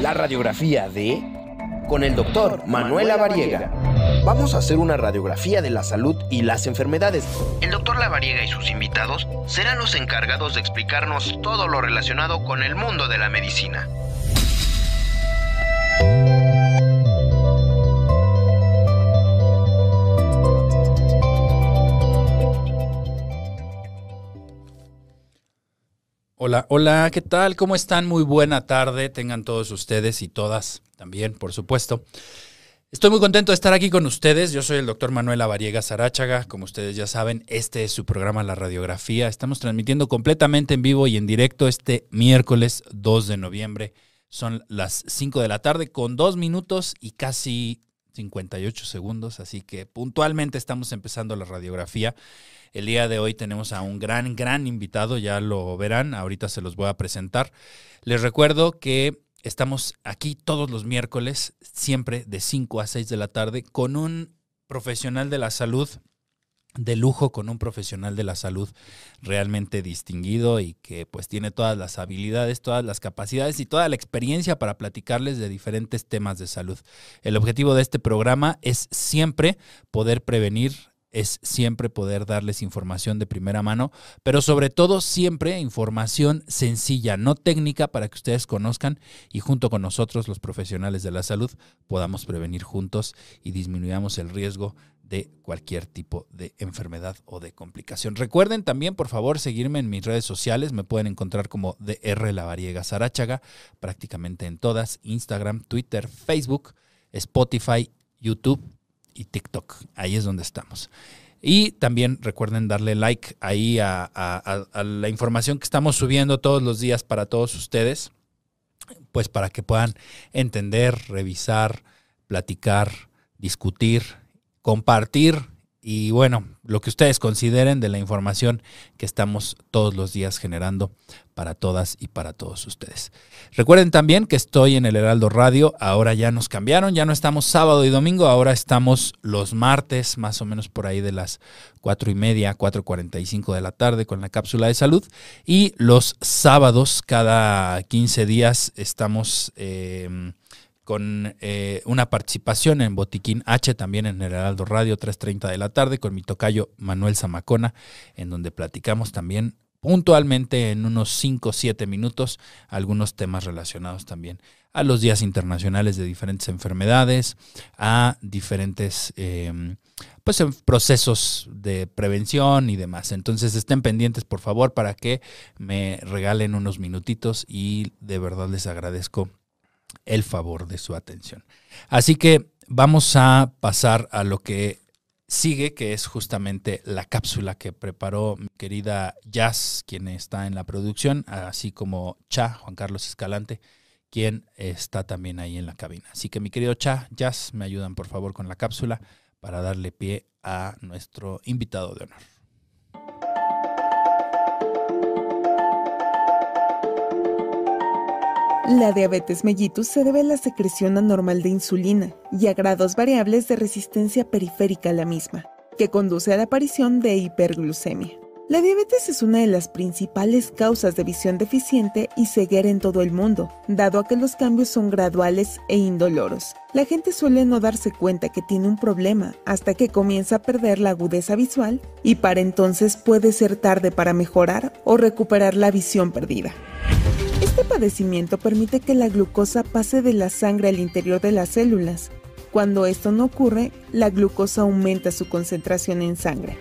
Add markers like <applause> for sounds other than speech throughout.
La radiografía de con el doctor Manuel Lavariega. Vamos a hacer una radiografía de la salud y las enfermedades. El doctor Lavariega y sus invitados serán los encargados de explicarnos todo lo relacionado con el mundo de la medicina. Hola, hola, ¿qué tal? ¿Cómo están? Muy buena tarde, tengan todos ustedes y todas también, por supuesto. Estoy muy contento de estar aquí con ustedes. Yo soy el doctor Manuel Avariega Sarachaga. Como ustedes ya saben, este es su programa La Radiografía. Estamos transmitiendo completamente en vivo y en directo este miércoles 2 de noviembre. Son las 5 de la tarde con dos minutos y casi 58 segundos, así que puntualmente estamos empezando la radiografía. El día de hoy tenemos a un gran, gran invitado, ya lo verán, ahorita se los voy a presentar. Les recuerdo que estamos aquí todos los miércoles, siempre de 5 a 6 de la tarde, con un profesional de la salud de lujo con un profesional de la salud realmente distinguido y que pues tiene todas las habilidades, todas las capacidades y toda la experiencia para platicarles de diferentes temas de salud. El objetivo de este programa es siempre poder prevenir es siempre poder darles información de primera mano, pero sobre todo siempre información sencilla, no técnica, para que ustedes conozcan y junto con nosotros, los profesionales de la salud, podamos prevenir juntos y disminuyamos el riesgo de cualquier tipo de enfermedad o de complicación. Recuerden también, por favor, seguirme en mis redes sociales. Me pueden encontrar como DR Lavariega Sarachaga, prácticamente en todas, Instagram, Twitter, Facebook, Spotify, YouTube y TikTok. Ahí es donde estamos. Y también recuerden darle like ahí a, la información que estamos subiendo todos los días para todos ustedes, pues para que puedan entender, revisar, platicar, discutir, compartir y bueno, lo que ustedes consideren de la información que estamos todos los días generando para todas y para todos ustedes. Recuerden también que estoy en el Heraldo Radio, ahora ya nos cambiaron, ya no estamos sábado y domingo, ahora estamos los martes, más o menos por ahí de las cuatro y media, 4.45 de la tarde con la cápsula de salud y los sábados, cada 15 días, estamos... Eh, con eh, una participación en Botiquín H, también en el Heraldo Radio, 3.30 de la tarde, con mi tocayo Manuel Zamacona, en donde platicamos también puntualmente en unos 5 o 7 minutos algunos temas relacionados también a los días internacionales de diferentes enfermedades, a diferentes em, pues, procesos de prevención y demás. Entonces estén pendientes, por favor, para que me regalen unos minutitos y de verdad les agradezco el favor de su atención. Así que vamos a pasar a lo que sigue, que es justamente la cápsula que preparó mi querida Jazz, quien está en la producción, así como Cha, Juan Carlos Escalante, quien está también ahí en la cabina. Así que mi querido Cha, Jazz, me ayudan por favor con la cápsula para darle pie a nuestro invitado de honor. La diabetes mellitus se debe a la secreción anormal de insulina y a grados variables de resistencia periférica a la misma, que conduce a la aparición de hiperglucemia. La diabetes es una de las principales causas de visión deficiente y ceguera en todo el mundo, dado a que los cambios son graduales e indoloros. La gente suele no darse cuenta que tiene un problema hasta que comienza a perder la agudeza visual y para entonces puede ser tarde para mejorar o recuperar la visión perdida. Este padecimiento permite que la glucosa pase de la sangre al interior de las células. Cuando esto no ocurre, la glucosa aumenta su concentración en sangre.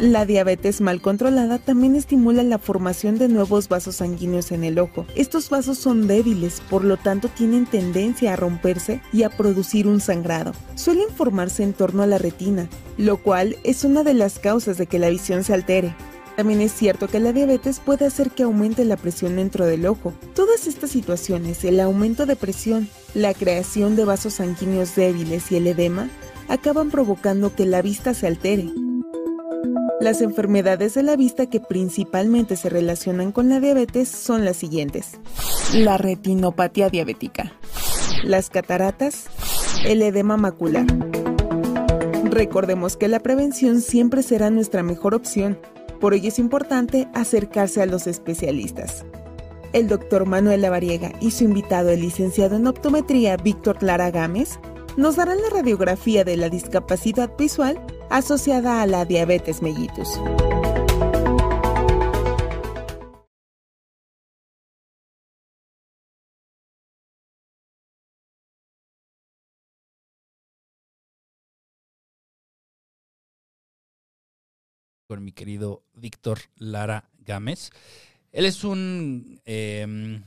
La diabetes mal controlada también estimula la formación de nuevos vasos sanguíneos en el ojo. Estos vasos son débiles, por lo tanto tienen tendencia a romperse y a producir un sangrado. Suelen formarse en torno a la retina, lo cual es una de las causas de que la visión se altere. También es cierto que la diabetes puede hacer que aumente la presión dentro del ojo. Todas estas situaciones, el aumento de presión, la creación de vasos sanguíneos débiles y el edema, acaban provocando que la vista se altere. Las enfermedades de la vista que principalmente se relacionan con la diabetes son las siguientes. La retinopatía diabética, las cataratas, el edema macular. Recordemos que la prevención siempre será nuestra mejor opción por ello es importante acercarse a los especialistas. El doctor Manuel Lavariega y su invitado, el licenciado en optometría Víctor Lara Gámez, nos darán la radiografía de la discapacidad visual asociada a la diabetes mellitus. Con mi querido Víctor Lara Gámez. Él es un, em,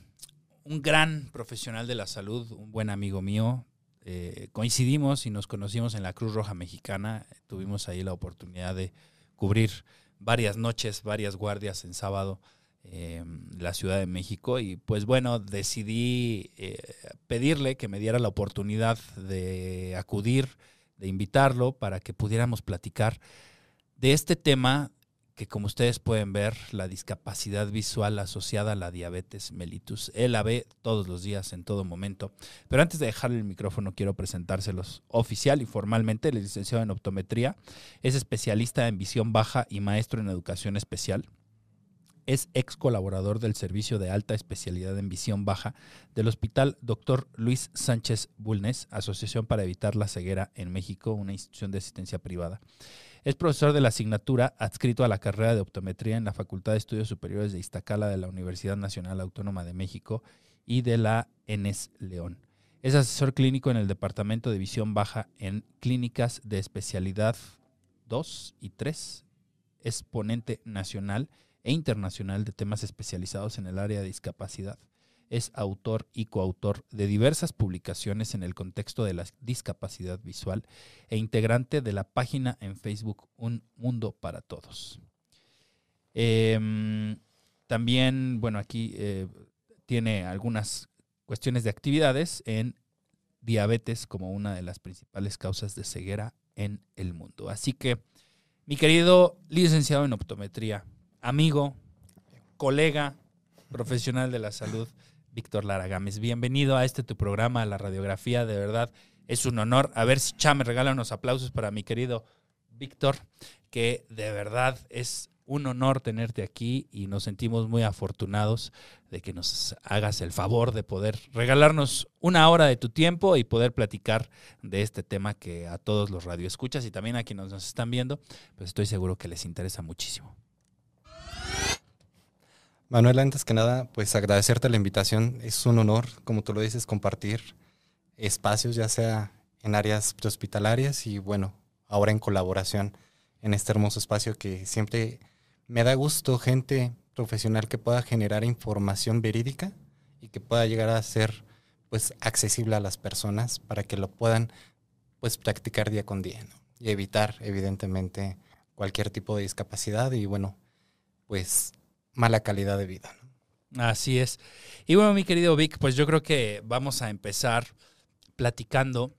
un gran profesional de la salud, un buen amigo mío. Eh, coincidimos y nos conocimos en la Cruz Roja Mexicana. Tuvimos ahí la oportunidad de cubrir varias noches, varias guardias en sábado en la Ciudad de México y pues bueno, decidí eh, pedirle que me diera la oportunidad de acudir, de invitarlo para que pudiéramos platicar de este tema que como ustedes pueden ver, la discapacidad visual asociada a la diabetes mellitus. Él la ve todos los días, en todo momento. Pero antes de dejarle el micrófono, quiero presentárselos oficial y formalmente. El licenciado en optometría es especialista en visión baja y maestro en educación especial. Es ex colaborador del Servicio de Alta Especialidad en Visión Baja del Hospital Dr. Luis Sánchez Bulnes, Asociación para Evitar la Ceguera en México, una institución de asistencia privada. Es profesor de la asignatura adscrito a la carrera de optometría en la Facultad de Estudios Superiores de Iztacala de la Universidad Nacional Autónoma de México y de la ENES León. Es asesor clínico en el Departamento de Visión Baja en Clínicas de Especialidad 2 y 3. Es ponente nacional e internacional de temas especializados en el área de discapacidad es autor y coautor de diversas publicaciones en el contexto de la discapacidad visual e integrante de la página en Facebook Un Mundo para Todos. Em, también, bueno, aquí eh, tiene algunas cuestiones de actividades en diabetes como una de las principales causas de ceguera en el mundo. Así que, mi querido licenciado en optometría, amigo, colega, profesional de la salud, Víctor Lara Gámez. Bienvenido a este tu programa, la radiografía. De verdad, es un honor. A ver si Cha me regala unos aplausos para mi querido Víctor, que de verdad es un honor tenerte aquí y nos sentimos muy afortunados de que nos hagas el favor de poder regalarnos una hora de tu tiempo y poder platicar de este tema que a todos los radioescuchas y también a quienes nos están viendo, pues estoy seguro que les interesa muchísimo. Manuel, antes que nada, pues agradecerte la invitación. Es un honor, como tú lo dices, compartir espacios, ya sea en áreas hospitalarias y bueno, ahora en colaboración en este hermoso espacio que siempre me da gusto gente profesional que pueda generar información verídica y que pueda llegar a ser pues accesible a las personas para que lo puedan pues practicar día con día y evitar evidentemente cualquier tipo de discapacidad y bueno pues mala calidad de vida. Así es. Y bueno, mi querido Vic, pues yo creo que vamos a empezar platicando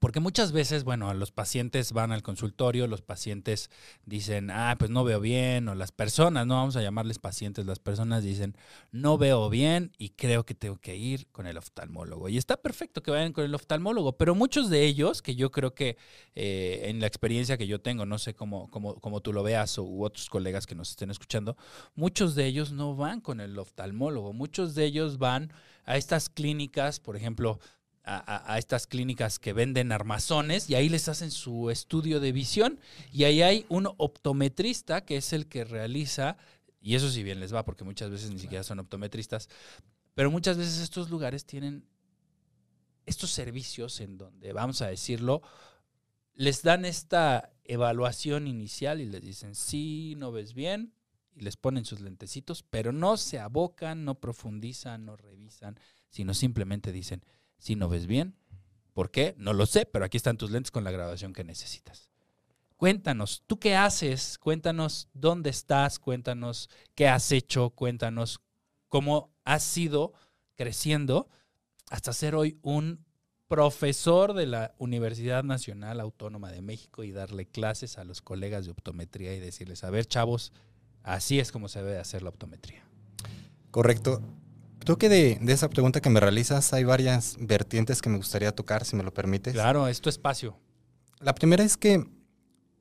porque muchas veces, bueno, los pacientes van al consultorio, los pacientes dicen, ah, pues no veo bien, o las personas, no vamos a llamarles pacientes, las personas dicen, no veo bien y creo que tengo que ir con el oftalmólogo. Y está perfecto que vayan con el oftalmólogo, pero muchos de ellos, que yo creo que eh, en la experiencia que yo tengo, no sé cómo, cómo, cómo tú lo veas o u otros colegas que nos estén escuchando, muchos de ellos no van con el oftalmólogo, muchos de ellos van a estas clínicas, por ejemplo, a, estas clínicas que venden armazones y ahí les hacen su estudio de visión y ahí hay un optometrista que es el que realiza, y eso si bien les va porque muchas veces ni siquiera son optometristas, pero muchas veces estos lugares tienen estos servicios en donde, vamos a decirlo, les dan esta evaluación inicial y les dicen, sí, no ves bien, y les ponen sus lentecitos, pero no se abocan, no profundizan, no revisan, sino simplemente dicen, si no ves bien. ¿Por qué? No lo sé, pero aquí están tus lentes con la grabación que necesitas. Cuéntanos, ¿tú qué haces? Cuéntanos dónde estás, cuéntanos qué has hecho, cuéntanos cómo has ido creciendo hasta ser hoy un profesor de la Universidad Nacional Autónoma de México y darle clases a los colegas de optometría y decirles, a ver, chavos, así es como se debe hacer la optometría. Correcto. Creo que de, esa pregunta que me realizas hay varias vertientes que me gustaría tocar, si me lo permites. Claro, es tu espacio. La primera es que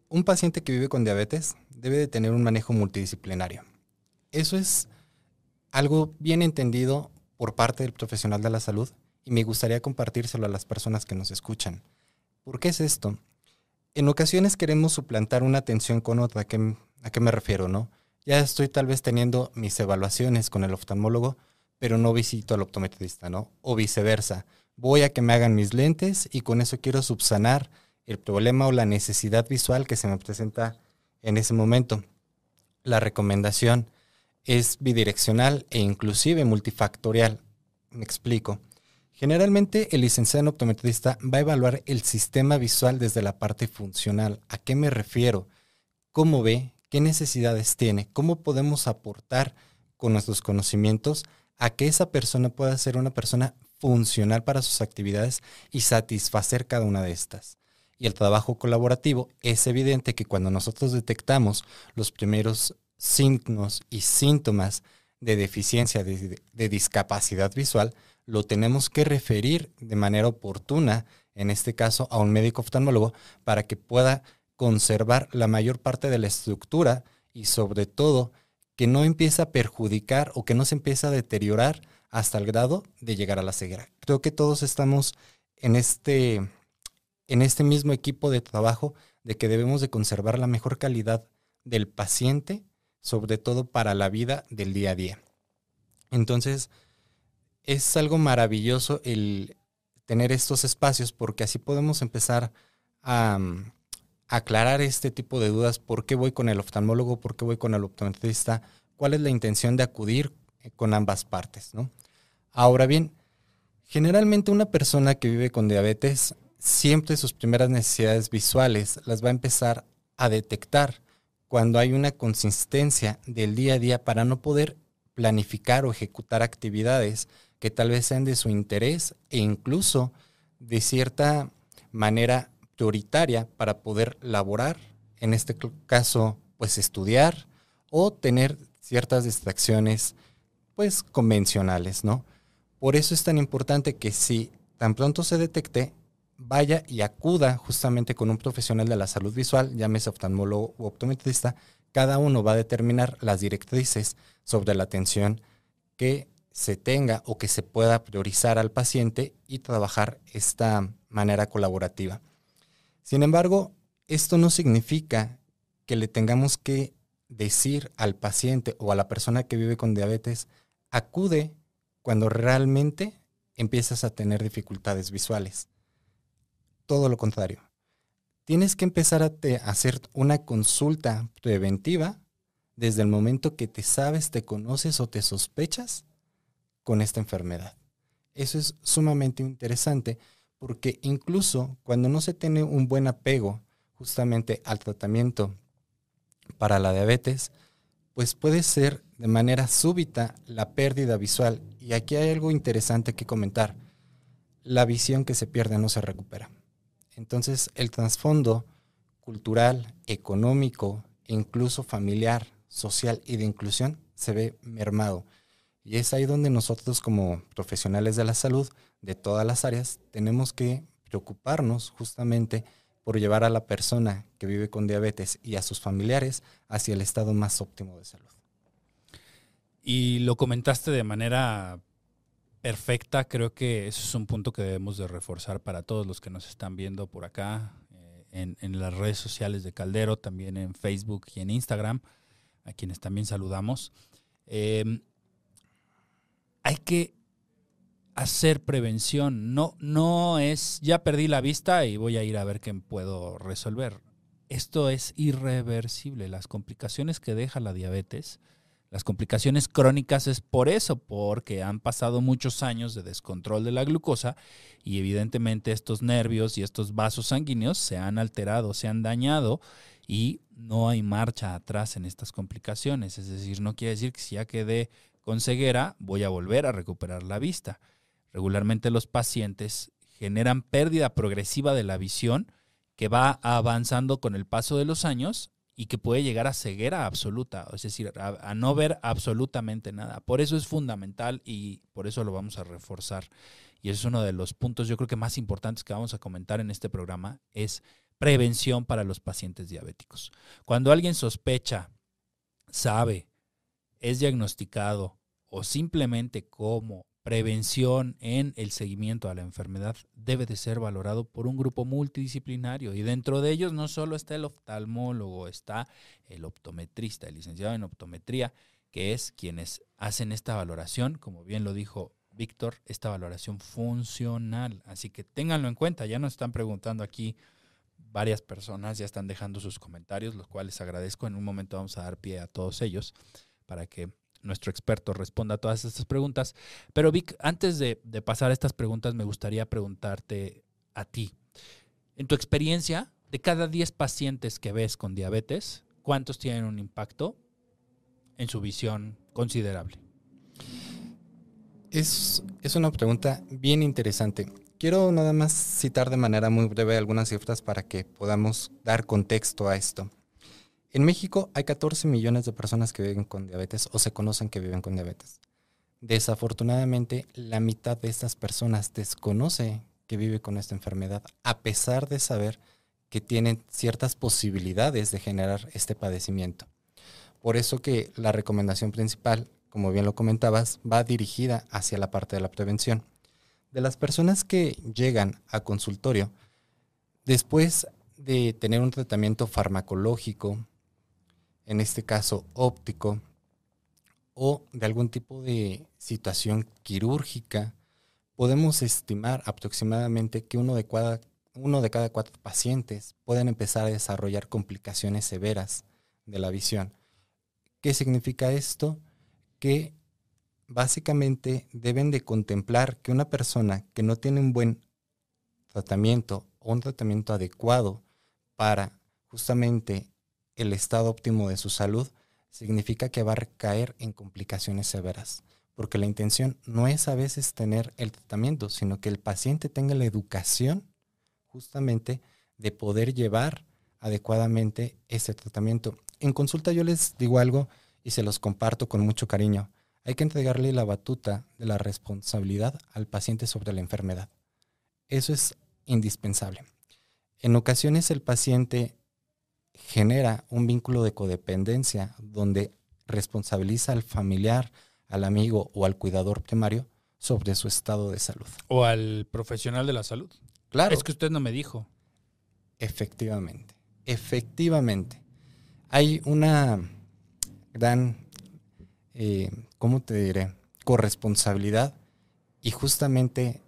un paciente que vive con diabetes debe de tener un manejo multidisciplinario. Eso es algo bien entendido por parte del profesional de la salud y me gustaría compartírselo a las personas que nos escuchan. ¿Por qué es esto? En ocasiones queremos suplantar una atención con otra. ¿A qué, a qué me refiero, no? Ya estoy tal vez teniendo mis evaluaciones con el oftalmólogo, pero no visito al optometrista, ¿no? O viceversa. Voy a que me hagan mis lentes y con eso quiero subsanar el problema o la necesidad visual que se me presenta en ese momento. La recomendación es bidireccional e inclusive multifactorial. Me explico. Generalmente el licenciado en optometrista va a evaluar el sistema visual desde la parte funcional. ¿A qué me refiero? ¿Cómo ve? ¿Qué necesidades tiene? ¿Cómo podemos aportar con nuestros conocimientos a que esa persona pueda ser una persona funcional para sus actividades y satisfacer cada una de estas? Y el trabajo colaborativo es evidente que cuando nosotros detectamos los primeros signos y síntomas de deficiencia, de, de discapacidad visual, lo tenemos que referir de manera oportuna, en este caso a un médico oftalmólogo, para que pueda conservar la mayor parte de la estructura y sobre todo que no empiece a perjudicar o que no se empiece a deteriorar hasta el grado de llegar a la ceguera. Creo que todos estamos en este, en este mismo equipo de trabajo de que debemos de conservar la mejor calidad del paciente, sobre todo para la vida del día a día. Entonces, es algo maravilloso el tener estos espacios porque así podemos empezar a, aclarar este tipo de dudas, por qué voy con el oftalmólogo, por qué voy con el optometrista, cuál es la intención de acudir eh, con ambas partes. ¿no? Ahora bien, generalmente una persona que vive con diabetes siempre sus primeras necesidades visuales las va a empezar a detectar cuando hay una consistencia del día a día para no poder planificar o ejecutar actividades que tal vez sean de su interés e incluso de cierta manera prioritaria para poder laborar, en este caso, pues estudiar o tener ciertas distracciones pues convencionales, ¿no? Por eso es tan importante que si tan pronto se detecte, vaya y acuda justamente con un profesional de la salud visual, llámese oftalmólogo u optometrista, cada uno va a determinar las directrices sobre la atención que se tenga o que se pueda priorizar al paciente y trabajar esta manera colaborativa. Sin embargo, esto no significa que le tengamos que decir al paciente o a la persona que vive con diabetes, acude cuando realmente empiezas a tener dificultades visuales. Todo lo contrario. Tienes que empezar a hacer una consulta preventiva desde el momento que te sabes, te conoces o te sospechas con esta enfermedad. Eso es sumamente interesante porque incluso cuando no se tiene un buen apego justamente al tratamiento para la diabetes, pues puede ser de manera súbita la pérdida visual. Y aquí hay algo interesante que comentar. La visión que se pierde no se recupera. Entonces el trasfondo cultural, económico e incluso familiar, social y de inclusión se ve mermado. Y es ahí donde nosotros como profesionales de la salud de todas las áreas tenemos que preocuparnos justamente por llevar a la persona que vive con diabetes y a sus familiares hacia el estado más óptimo de salud. Y lo comentaste de manera perfecta, creo que eso es un punto que debemos de reforzar para todos los que nos están viendo por acá, eh, en, las redes sociales de Caldero, también en Facebook y en Instagram, a quienes también saludamos. Eh, hay que hacer prevención. No, no es, ya perdí la vista y voy a ir a ver qué puedo resolver. Esto es irreversible. Las complicaciones que deja la diabetes, las complicaciones crónicas es por eso, porque han pasado muchos años de descontrol de la glucosa y evidentemente estos nervios y estos vasos sanguíneos se han alterado, se han dañado y no hay marcha atrás en estas complicaciones. Es decir, no quiere decir que si ya quedé con ceguera, voy a volver a recuperar la vista. Regularmente los pacientes generan pérdida progresiva de la visión que va avanzando con el paso de los años y que puede llegar a ceguera absoluta, es decir, a, no ver absolutamente nada. Por eso es fundamental y por eso lo vamos a reforzar. Y es uno de los puntos yo creo que más importantes que vamos a comentar en este programa, es prevención para los pacientes diabéticos. Cuando alguien sospecha, sabe, es diagnosticado o simplemente como prevención en el seguimiento a la enfermedad debe de ser valorado por un grupo multidisciplinario y dentro de ellos no solo está el oftalmólogo, está el optometrista, el licenciado en optometría, que es quienes hacen esta valoración, como bien lo dijo Víctor, esta valoración funcional. Así que ténganlo en cuenta, ya nos están preguntando aquí varias personas, ya están dejando sus comentarios, los cuales agradezco. En un momento vamos a dar pie a todos ellos para que nuestro experto responda a todas estas preguntas. Pero Vic, antes de, pasar a estas preguntas, me gustaría preguntarte a ti. En tu experiencia, de cada 10 pacientes que ves con diabetes, ¿cuántos tienen un impacto en su visión considerable? Es, es, una pregunta bien interesante. Quiero nada más citar de manera muy breve algunas cifras para que podamos dar contexto a esto. En México hay 14 millones de personas que viven con diabetes o se conocen que viven con diabetes. Desafortunadamente, la mitad de estas personas desconoce que vive con esta enfermedad, a pesar de saber que tienen ciertas posibilidades de generar este padecimiento. Por eso que la recomendación principal, como bien lo comentabas, va dirigida hacia la parte de la prevención. De las personas que llegan a consultorio, después de tener un tratamiento farmacológico, en este caso óptico, o de algún tipo de situación quirúrgica, podemos estimar aproximadamente que uno de, cada, uno de cada cuatro pacientes pueden empezar a desarrollar complicaciones severas de la visión. ¿Qué significa esto? Que básicamente deben de contemplar que una persona que no tiene un buen tratamiento o un tratamiento adecuado para justamente el estado óptimo de su salud, significa que va a recaer en complicaciones severas. Porque la intención no es a veces tener el tratamiento, sino que el paciente tenga la educación justamente de poder llevar adecuadamente ese tratamiento. En consulta yo les digo algo y se los comparto con mucho cariño. Hay que entregarle la batuta de la responsabilidad al paciente sobre la enfermedad. Eso es indispensable. En ocasiones el paciente genera un vínculo de codependencia donde responsabiliza al familiar, al amigo o al cuidador primario sobre su estado de salud. O al profesional de la salud. Claro. Es que usted no me dijo. Efectivamente, efectivamente. Hay una gran, eh, ¿cómo te diré? Corresponsabilidad y justamente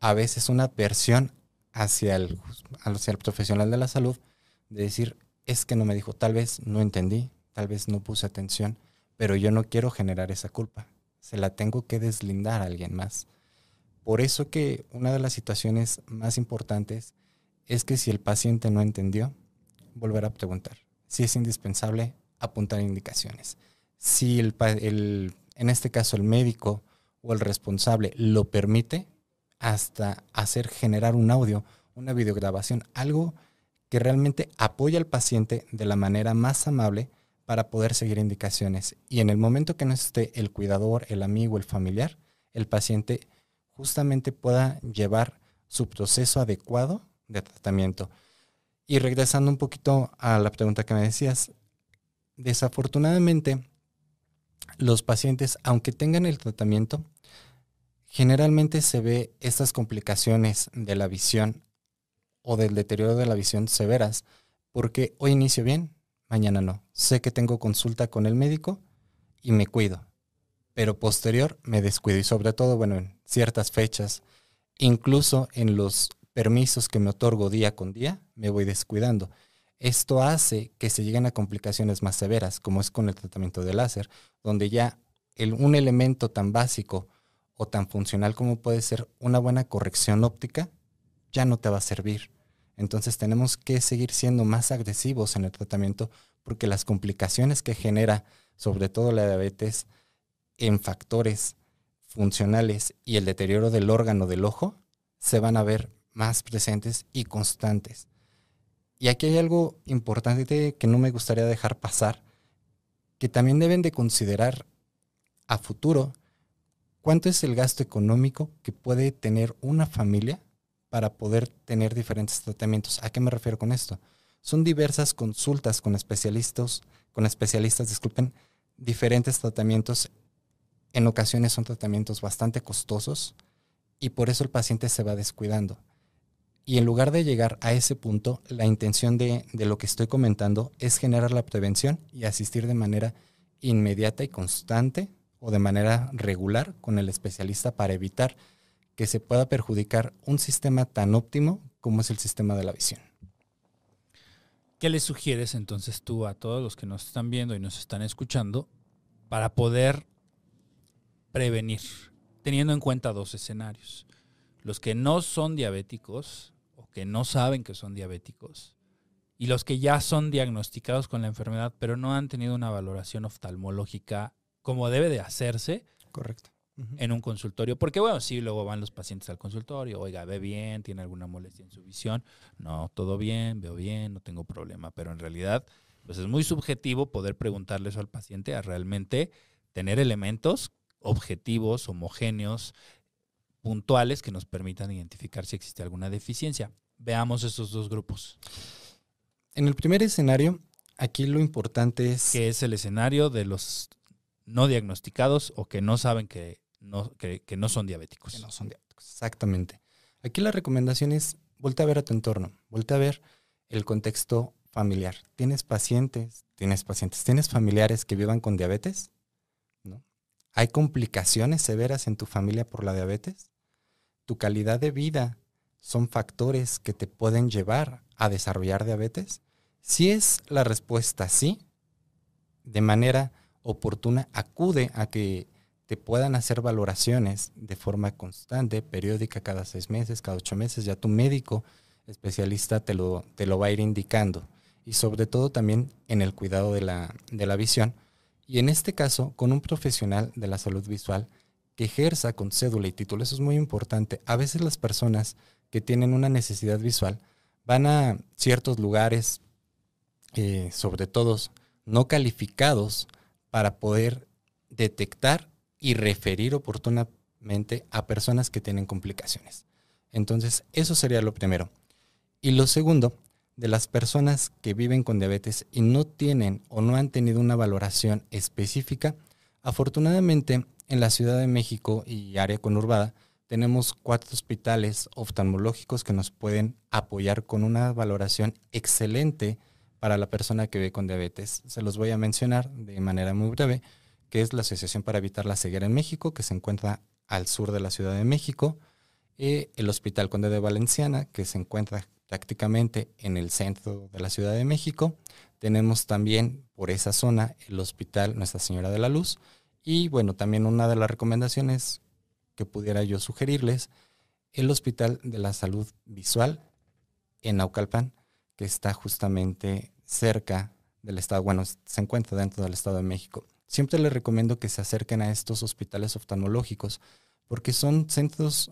a veces una versión hacia el, hacia el profesional de la salud de decir, es que no me dijo, tal vez no entendí, tal vez no puse atención, pero yo no quiero generar esa culpa. Se la tengo que deslindar a alguien más. Por eso que una de las situaciones más importantes es que si el paciente no entendió, volver a preguntar. Si es indispensable, apuntar indicaciones. Si el, en este caso el médico o el responsable lo permite, hasta hacer generar un audio, una videograbación, algo que realmente apoya al paciente de la manera más amable para poder seguir indicaciones. Y en el momento que no esté el cuidador, el amigo, el familiar, el paciente justamente pueda llevar su proceso adecuado de tratamiento. Y regresando un poquito a la pregunta que me decías, desafortunadamente los pacientes, aunque tengan el tratamiento, generalmente se ve estas complicaciones de la visión o del deterioro de la visión severas, porque hoy inicio bien, mañana no. Sé que tengo consulta con el médico y me cuido, pero posterior me descuido y sobre todo, bueno, en ciertas fechas, incluso en los permisos que me otorgo día con día, me voy descuidando. Esto hace que se lleguen a complicaciones más severas, como es con el tratamiento de láser, donde ya el, un elemento tan básico o tan funcional como puede ser una buena corrección óptica ya no te va a servir. Entonces tenemos que seguir siendo más agresivos en el tratamiento porque las complicaciones que genera, sobre todo la diabetes, en factores funcionales y el deterioro del órgano del ojo, se van a ver más presentes y constantes. Y aquí hay algo importante que no me gustaría dejar pasar, que también deben de considerar a futuro cuánto es el gasto económico que puede tener una familia para poder tener diferentes tratamientos. ¿A qué me refiero con esto? Son diversas consultas con especialistas, con especialistas, disculpen, diferentes tratamientos en ocasiones son tratamientos bastante costosos y por eso el paciente se va descuidando. Y en lugar de llegar a ese punto, la intención de, de, lo que estoy comentando es generar la prevención y asistir de manera inmediata y constante o de manera regular con el especialista para evitar que se pueda perjudicar un sistema tan óptimo como es el sistema de la visión. ¿Qué le sugieres entonces tú a todos los que nos están viendo y nos están escuchando para poder prevenir, teniendo en cuenta dos escenarios? Los que no son diabéticos o que no saben que son diabéticos y los que ya son diagnosticados con la enfermedad pero no han tenido una valoración oftalmológica como debe de hacerse. Correcto en un consultorio. Porque bueno, sí, luego van los pacientes al consultorio, oiga, ve bien, tiene alguna molestia en su visión. No, todo bien, veo bien, no tengo problema. Pero en realidad, pues es muy subjetivo poder preguntarle eso al paciente a realmente tener elementos objetivos, homogéneos, puntuales que nos permitan identificar si existe alguna deficiencia. Veamos estos dos grupos. En el primer escenario, aquí lo importante es... Que es el escenario de los no diagnosticados o que no saben que no, que, no son diabéticos. Que no son diabéticos, exactamente. Aquí la recomendación es, voltea a ver a tu entorno, voltea a ver el contexto familiar. ¿Tienes pacientes? ¿Tienes pacientes? ¿Tienes familiares que vivan con diabetes? ¿No? ¿Hay complicaciones severas en tu familia por la diabetes? ¿Tu calidad de vida son factores que te pueden llevar a desarrollar diabetes? Si es la respuesta sí, de manera oportuna, acude a que te puedan hacer valoraciones de forma constante, periódica, cada seis meses, cada ocho meses. Ya tu médico especialista te lo, te lo va a ir indicando. Y sobre todo también en el cuidado de la, de la visión. Y en este caso, con un profesional de la salud visual que ejerza con cédula y título. Eso es muy importante. A veces las personas que tienen una necesidad visual van a ciertos lugares, eh, sobre todo no calificados, para poder detectar y referir oportunamente a personas que tienen complicaciones. Entonces, eso sería lo primero. Y lo segundo, de las personas que viven con diabetes y no tienen o no han tenido una valoración específica, afortunadamente en la Ciudad de México y área conurbada tenemos cuatro hospitales oftalmológicos que nos pueden apoyar con una valoración excelente para la persona que vive con diabetes. Se los voy a mencionar de manera muy breve que es la Asociación para Evitar la Ceguera en México, que se encuentra al sur de la Ciudad de México, y el Hospital Conde de Valenciana, que se encuentra prácticamente en el centro de la Ciudad de México. Tenemos también por esa zona el Hospital Nuestra Señora de la Luz. Y bueno, también una de las recomendaciones que pudiera yo sugerirles, el Hospital de la Salud Visual en Naucalpan, que está justamente cerca del estado, bueno, se encuentra dentro del estado de México. Siempre les recomiendo que se acerquen a estos hospitales oftalmológicos porque son centros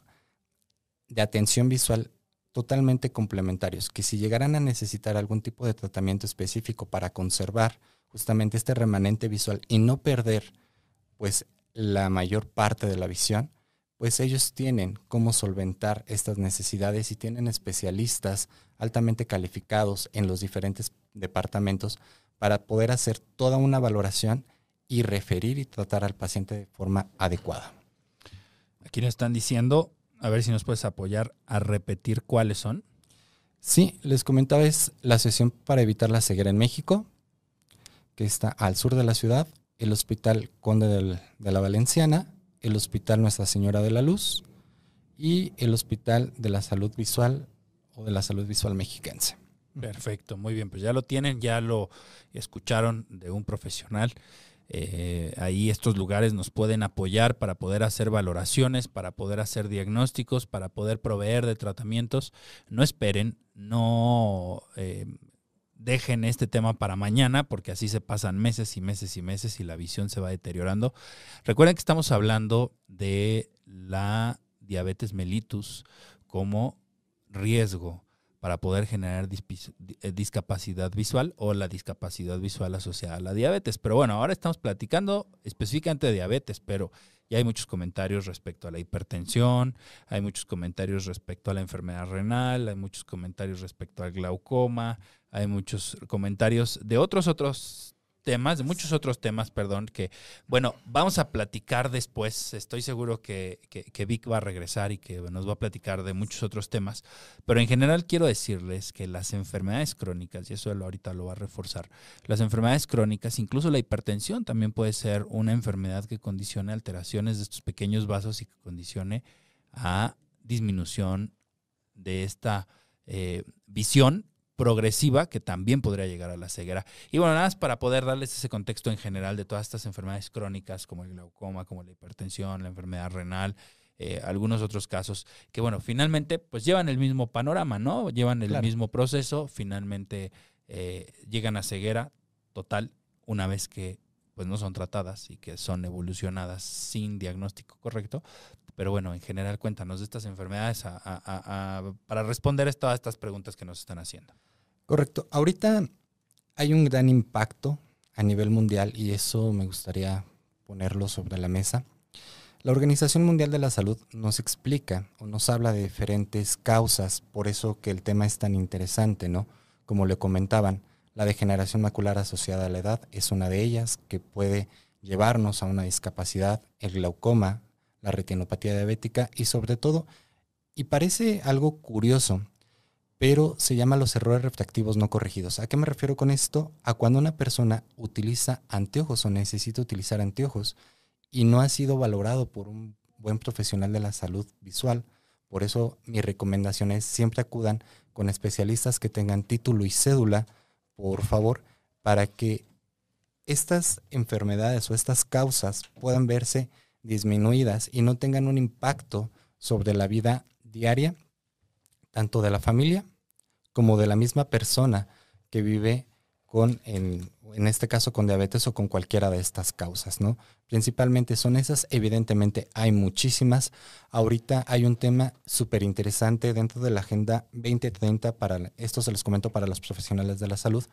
de atención visual totalmente complementarios, que si llegaran a necesitar algún tipo de tratamiento específico para conservar justamente este remanente visual y no perder pues la mayor parte de la visión, pues ellos tienen cómo solventar estas necesidades y tienen especialistas altamente calificados en los diferentes departamentos para poder hacer toda una valoración y referir y tratar al paciente de forma adecuada. Aquí nos están diciendo, a ver si nos puedes apoyar a repetir cuáles son. Sí, les comentaba, es la sesión para evitar la ceguera en México, que está al sur de la ciudad, el Hospital Conde de la Valenciana, el Hospital Nuestra Señora de la Luz y el Hospital de la Salud Visual o de la Salud Visual Mexiquense. Perfecto, muy bien, pues ya lo tienen, ya lo escucharon de un profesional. Eh, ahí estos lugares nos pueden apoyar para poder hacer valoraciones, para poder hacer diagnósticos, para poder proveer de tratamientos. No esperen, no eh, dejen este tema para mañana, porque así se pasan meses y meses y meses y la visión se va deteriorando. Recuerden que estamos hablando de la diabetes mellitus como riesgo para poder generar eh, discapacidad visual o la discapacidad visual asociada a la diabetes. Pero bueno, ahora estamos platicando específicamente de diabetes, pero ya hay muchos comentarios respecto a la hipertensión, hay muchos comentarios respecto a la enfermedad renal, hay muchos comentarios respecto al glaucoma, hay muchos comentarios de otros otros temas, de muchos otros temas, perdón, que, bueno, vamos a platicar después. Estoy seguro que, que, Vic va a regresar y que nos va a platicar de muchos otros temas. Pero en general quiero decirles que las enfermedades crónicas, y eso ahorita lo va a reforzar, las enfermedades crónicas, incluso la hipertensión también puede ser una enfermedad que condicione alteraciones de estos pequeños vasos y que condicione a disminución de esta eh, visión progresiva que también podría llegar a la ceguera. Y bueno, nada más para poder darles ese contexto en general de todas estas enfermedades crónicas como el glaucoma, como la hipertensión, la enfermedad renal, eh, algunos otros casos que bueno, finalmente pues llevan el mismo panorama, ¿no? Llevan el mismo proceso, finalmente eh, llegan a ceguera total una vez que pues no son tratadas y que son evolucionadas sin diagnóstico correcto. Pero bueno, en general cuéntanos de estas enfermedades para responder a todas estas preguntas que nos están haciendo. Correcto. Ahorita hay un gran impacto a nivel mundial y eso me gustaría ponerlo sobre la mesa. La Organización Mundial de la Salud nos explica o nos habla de diferentes causas, por eso que el tema es tan interesante, ¿no? Como le comentaban, la degeneración macular asociada a la edad es una de ellas que puede llevarnos a una discapacidad, el glaucoma, la retinopatía diabética y sobre todo, y parece algo curioso, pero se llama los errores refractivos no corregidos. ¿A qué me refiero con esto? A cuando una persona utiliza anteojos o necesita utilizar anteojos y no ha sido valorado por un buen profesional de la salud visual. Por eso mi recomendación es siempre acudan con especialistas que tengan título y cédula, por favor, para que estas enfermedades o estas causas puedan verse disminuidas y no tengan un impacto sobre la vida diaria tanto de la familia como de la misma persona que vive con, en, este caso, con diabetes o con cualquiera de estas causas, ¿no? Principalmente son esas, evidentemente hay muchísimas. Ahorita hay un tema súper interesante dentro de la Agenda 2030, para, esto se les comento para los profesionales de la salud,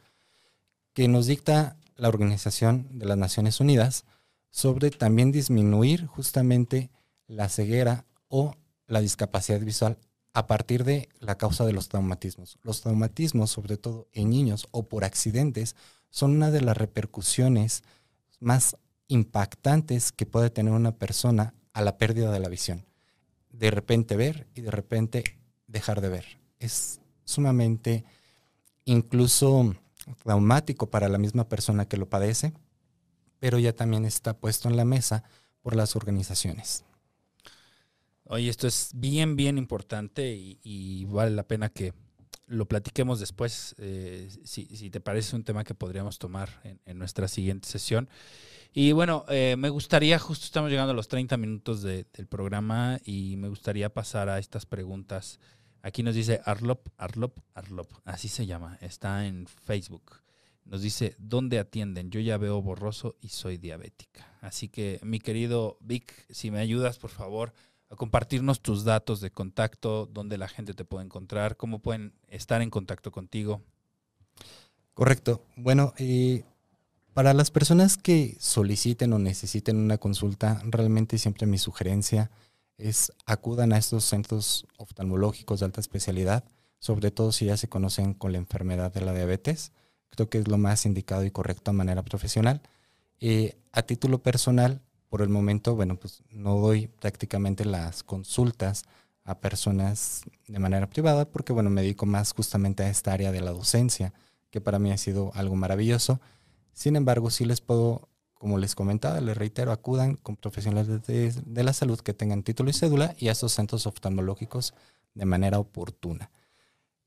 que nos dicta la Organización de las Naciones Unidas sobre también disminuir justamente la ceguera o la discapacidad visual a partir de la causa de los traumatismos. Los traumatismos, sobre todo en niños o por accidentes, son una de las repercusiones más impactantes que puede tener una persona a la pérdida de la visión. De repente ver y de repente dejar de ver. Es sumamente incluso traumático para la misma persona que lo padece, pero ya también está puesto en la mesa por las organizaciones. Oye, esto es bien, bien importante y, vale la pena que lo platiquemos después, eh, si, te parece un tema que podríamos tomar en, nuestra siguiente sesión. Y bueno, eh, me gustaría, justo estamos llegando a los 30 minutos del programa y me gustaría pasar a estas preguntas. Aquí nos dice Arlop, Arlop, Arlop, así se llama, está en Facebook. Nos dice, ¿dónde atienden? Yo ya veo borroso y soy diabética. Así que, mi querido Vic, si me ayudas, por favor, compartirnos tus datos de contacto, dónde la gente te puede encontrar, cómo pueden estar en contacto contigo. Correcto. Bueno, eh, para las personas que soliciten o necesiten una consulta, realmente siempre mi sugerencia es acudan a estos centros oftalmológicos de alta especialidad, sobre todo si ya se conocen con la enfermedad de la diabetes. Creo que es lo más indicado y correcto a manera profesional. Eh, a título personal, por el momento, bueno, pues no doy prácticamente las consultas a personas de manera privada porque, bueno, me dedico más justamente a esta área de la docencia, que para mí ha sido algo maravilloso. Sin embargo, sí les puedo, como les comentaba, les reitero, acudan con profesionales de, la salud que tengan título y cédula y a esos centros oftalmológicos de manera oportuna.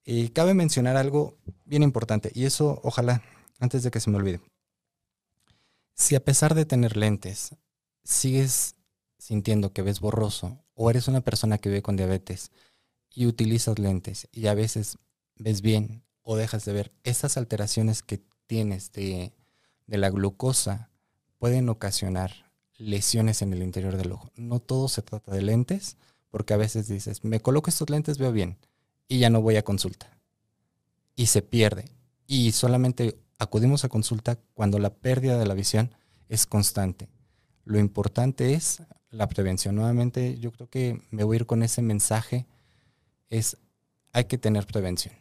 Y cabe mencionar algo bien importante, y eso ojalá, antes de que se me olvide. Si a pesar de tener lentes, sigues sintiendo que ves borroso o eres una persona que vive con diabetes y utilizas lentes y a veces ves bien o dejas de ver, estas alteraciones que tienes de, de la glucosa pueden ocasionar lesiones en el interior del ojo. No todo se trata de lentes, porque a veces dices, me coloco estos lentes, veo bien, y ya no voy a consulta. Y se pierde. Y solamente acudimos a consulta cuando la pérdida de la visión es constante. Lo importante es la prevención. Nuevamente, yo creo que me voy a ir con ese mensaje, es hay que tener prevención.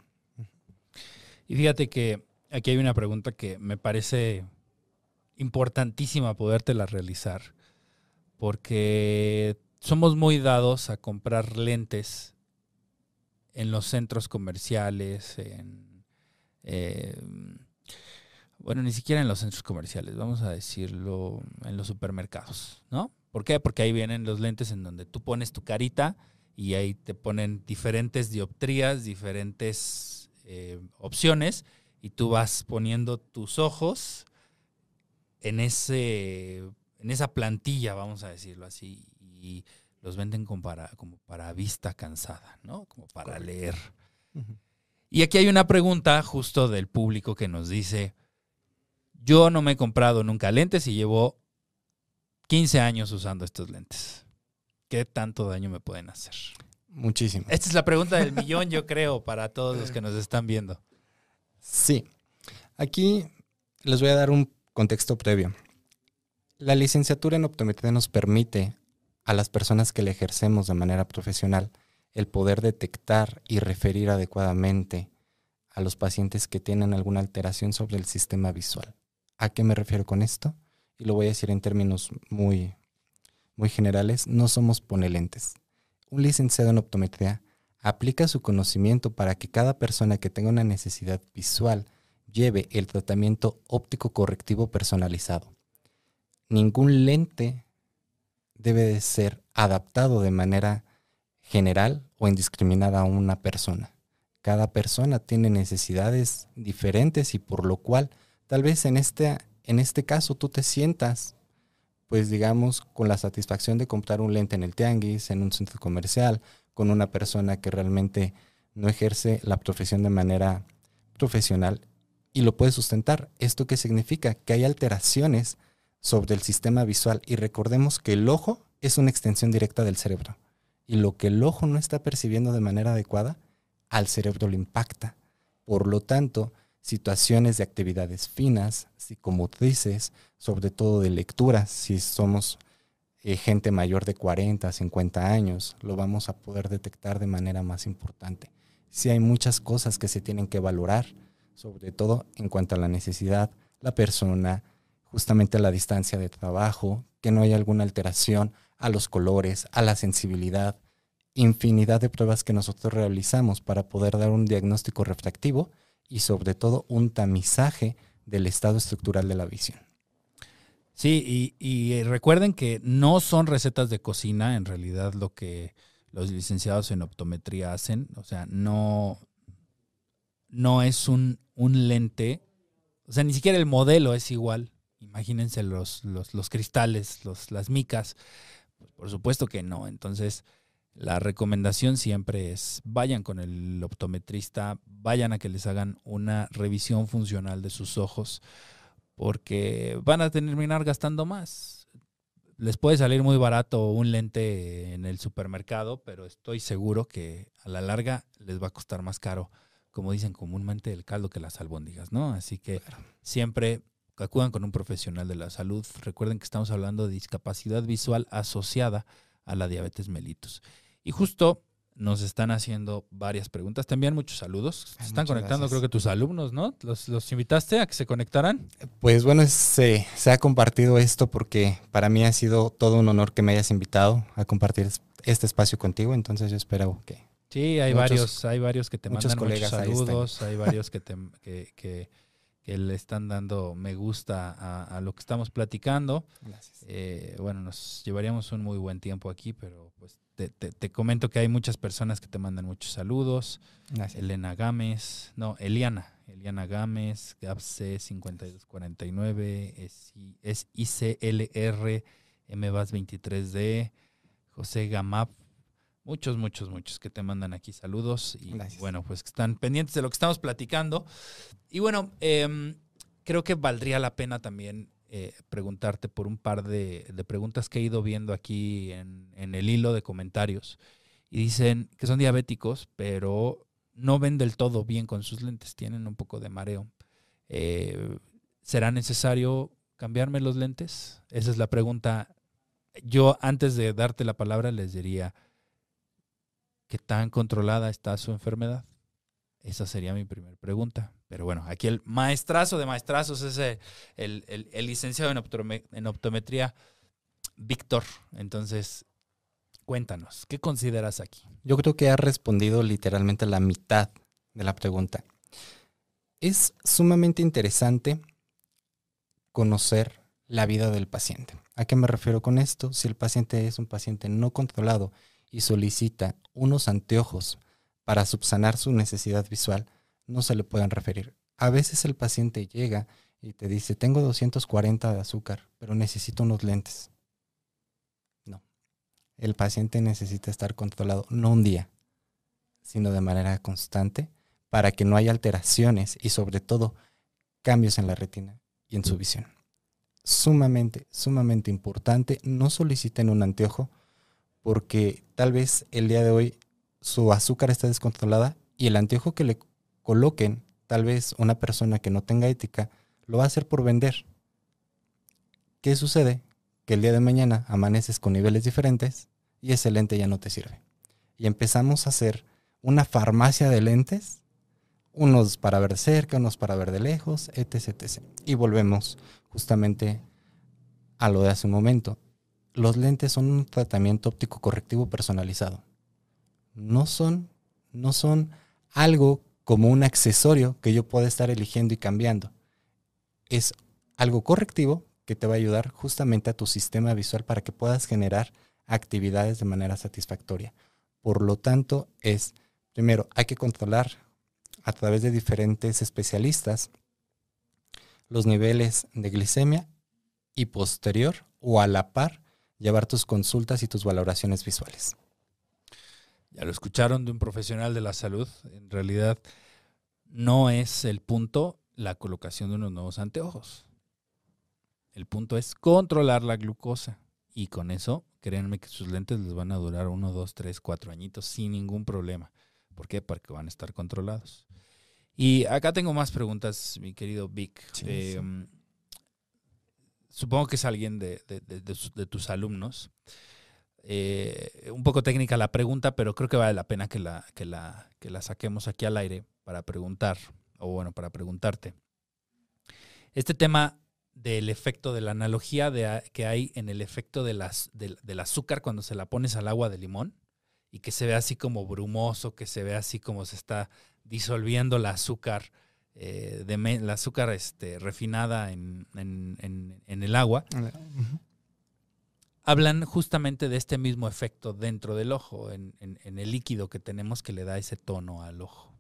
Y fíjate que aquí hay una pregunta que me parece importantísima podértela realizar porque somos muy dados a comprar lentes en los centros comerciales, en, eh, bueno, ni siquiera en los centros comerciales, vamos a decirlo, en los supermercados, ¿no? ¿Por qué? Porque ahí vienen los lentes en donde tú pones tu carita y ahí te ponen diferentes dioptrías, diferentes eh, opciones y tú vas poniendo tus ojos en ese en esa plantilla, vamos a decirlo así, y los venden como para, como para vista cansada, ¿no? Como para leer. Y aquí hay una pregunta justo del público que nos dice, yo no me he comprado nunca lentes y llevo 15 años usando estos lentes. ¿Qué tanto daño me pueden hacer? Muchísimo. Esta es la pregunta del millón, yo <laughs> creo, para todos los que nos están viendo. Sí. Aquí les voy a dar un contexto previo. La licenciatura en optometría nos permite a las personas que la ejercemos de manera profesional el poder detectar y referir adecuadamente a los pacientes que tienen alguna alteración sobre el sistema visual. ¿A qué me refiero con esto? Y lo voy a decir en términos muy, muy generales, no somos ponelentes. Un licenciado en optometría aplica su conocimiento para que cada persona que tenga una necesidad visual lleve el tratamiento óptico correctivo personalizado ningún lente debe de ser adaptado de manera general o indiscriminada a una persona. Cada persona tiene necesidades diferentes y por lo cual tal vez en este, en este caso tú te sientas, pues digamos, con la satisfacción de comprar un lente en el tianguis, en un centro comercial, con una persona que realmente no ejerce la profesión de manera profesional y lo puede sustentar. ¿Esto qué significa? Que hay alteraciones sobre el sistema visual y recordemos que el ojo es una extensión directa del cerebro y lo que el ojo no está percibiendo de manera adecuada, al cerebro lo impacta. Por lo tanto, situaciones de actividades finas, psicomotrices, sobre todo de lectura, si somos eh, gente mayor de 40, 50 años, lo vamos a poder detectar de manera más importante. Si hay muchas cosas que se tienen que valorar, sobre todo en cuanto a la necesidad, la persona, justamente la distancia de trabajo, que no haya alguna alteración a los colores, a la sensibilidad, infinidad de pruebas que nosotros realizamos para poder dar un diagnóstico refractivo y sobre todo un tamizaje del estado estructural de la visión. Sí, y, recuerden que no son recetas de cocina en realidad lo que los licenciados en optometría hacen, o sea, no, no es un, un lente, o sea, ni siquiera el modelo es igual Imagínense los, los, cristales, los, las micas. Por supuesto que no. Entonces, la recomendación siempre es vayan con el optometrista, vayan a que les hagan una revisión funcional de sus ojos, porque van a terminar gastando más. Les puede salir muy barato un lente en el supermercado, pero estoy seguro que a la larga les va a costar más caro, como dicen comúnmente, el caldo que las albóndigas, ¿no? Así que siempre acudan con un profesional de la salud. Recuerden que estamos hablando de discapacidad visual asociada a la diabetes mellitus. Y justo nos están haciendo varias preguntas. Te envían muchos saludos. Se están conectando, creo que tus alumnos, ¿no? ¿Los, invitaste a que se conectaran? Pues bueno, se, se ha compartido esto porque para mí ha sido todo un honor que me hayas invitado a compartir este espacio contigo. Entonces yo espero que... Sí, hay varios, hay varios que te mandan muchos saludos, hay varios que te... que que le están dando me gusta a, lo que estamos platicando. Eh, bueno, nos llevaríamos un muy buen tiempo aquí, pero pues te, comento que hay muchas personas que te mandan muchos saludos. Elena Gámez, no, Eliana, Eliana Gámez, GAPC5249, es, es ICLR, MVAS23D, José Gamap, Muchos, muchos, muchos que te mandan aquí saludos y bueno, pues que están pendientes de lo que estamos platicando. Y bueno, em, creo que valdría la pena también eh, preguntarte por un par de, preguntas que he ido viendo aquí en, el hilo de comentarios. Y dicen que son diabéticos, pero no ven del todo bien con sus lentes, tienen un poco de mareo. Eh, ¿Será necesario cambiarme los lentes? Esa es la pregunta. Yo antes de darte la palabra les diría, qué tan controlada está su enfermedad. Esa sería mi primera pregunta. Pero bueno, aquí el maestrazo de maestrazos es el, licenciado en, optometría, Víctor. Entonces, cuéntanos, ¿qué consideras aquí? Yo creo que ha respondido literalmente la mitad de la pregunta. Es sumamente interesante conocer la vida del paciente. ¿A qué me refiero con esto? Si el paciente es un paciente no controlado y solicita unos anteojos para subsanar su necesidad visual, no se le pueden referir. A veces el paciente llega y te dice, tengo 240 de azúcar, pero necesito unos lentes. No. El paciente necesita estar controlado no un día, sino de manera constante para que no haya alteraciones y sobre todo cambios en la retina y en su visión. Sumamente, sumamente importante, no soliciten un anteojo porque tal vez el día de hoy su azúcar está descontrolada y el anteojo que le coloquen, tal vez una persona que no tenga ética, lo va a hacer por vender. ¿Qué sucede? Que el día de mañana amaneces con niveles diferentes y ese lente ya no te sirve. Y empezamos a hacer una farmacia de lentes, unos para ver cerca, unos para ver de lejos, etc. etc. Y volvemos justamente a lo de hace un momento. Los lentes son un tratamiento óptico correctivo personalizado no son, no son algo como un accesorio que yo pueda estar eligiendo y cambiando. Es algo correctivo que te va a ayudar justamente a tu sistema visual para que puedas generar actividades de manera satisfactoria. Por lo tanto, es, primero, hay que controlar a través de diferentes especialistas los niveles de glicemia y posterior o a la par llevar tus consultas y tus valoraciones visuales. Ya lo escucharon de un profesional de la salud. En realidad no es el punto la colocación de unos nuevos anteojos. El punto es controlar la glucosa. Y con eso, créanme que sus lentes les van a durar uno, dos, tres, cuatro añitos sin ningún problema. ¿Por qué? Porque van a estar controlados. Y acá tengo más preguntas, mi querido Vic. Eh, supongo que es alguien de tus alumnos. Eh, un poco técnica la pregunta, pero creo que vale la pena que la, que, la, que la saquemos aquí al aire para preguntar, o bueno, para preguntarte. Este tema del efecto de la analogía de, que hay en el efecto del azúcar cuando se la pones al agua de limón y que se ve así como brumoso, que se ve así como se está disolviendo el azúcar, eh, de la azúcar este, refinada en, en, en, el agua hablan justamente de este mismo efecto dentro del ojo, en, el líquido que tenemos que le da ese tono al ojo.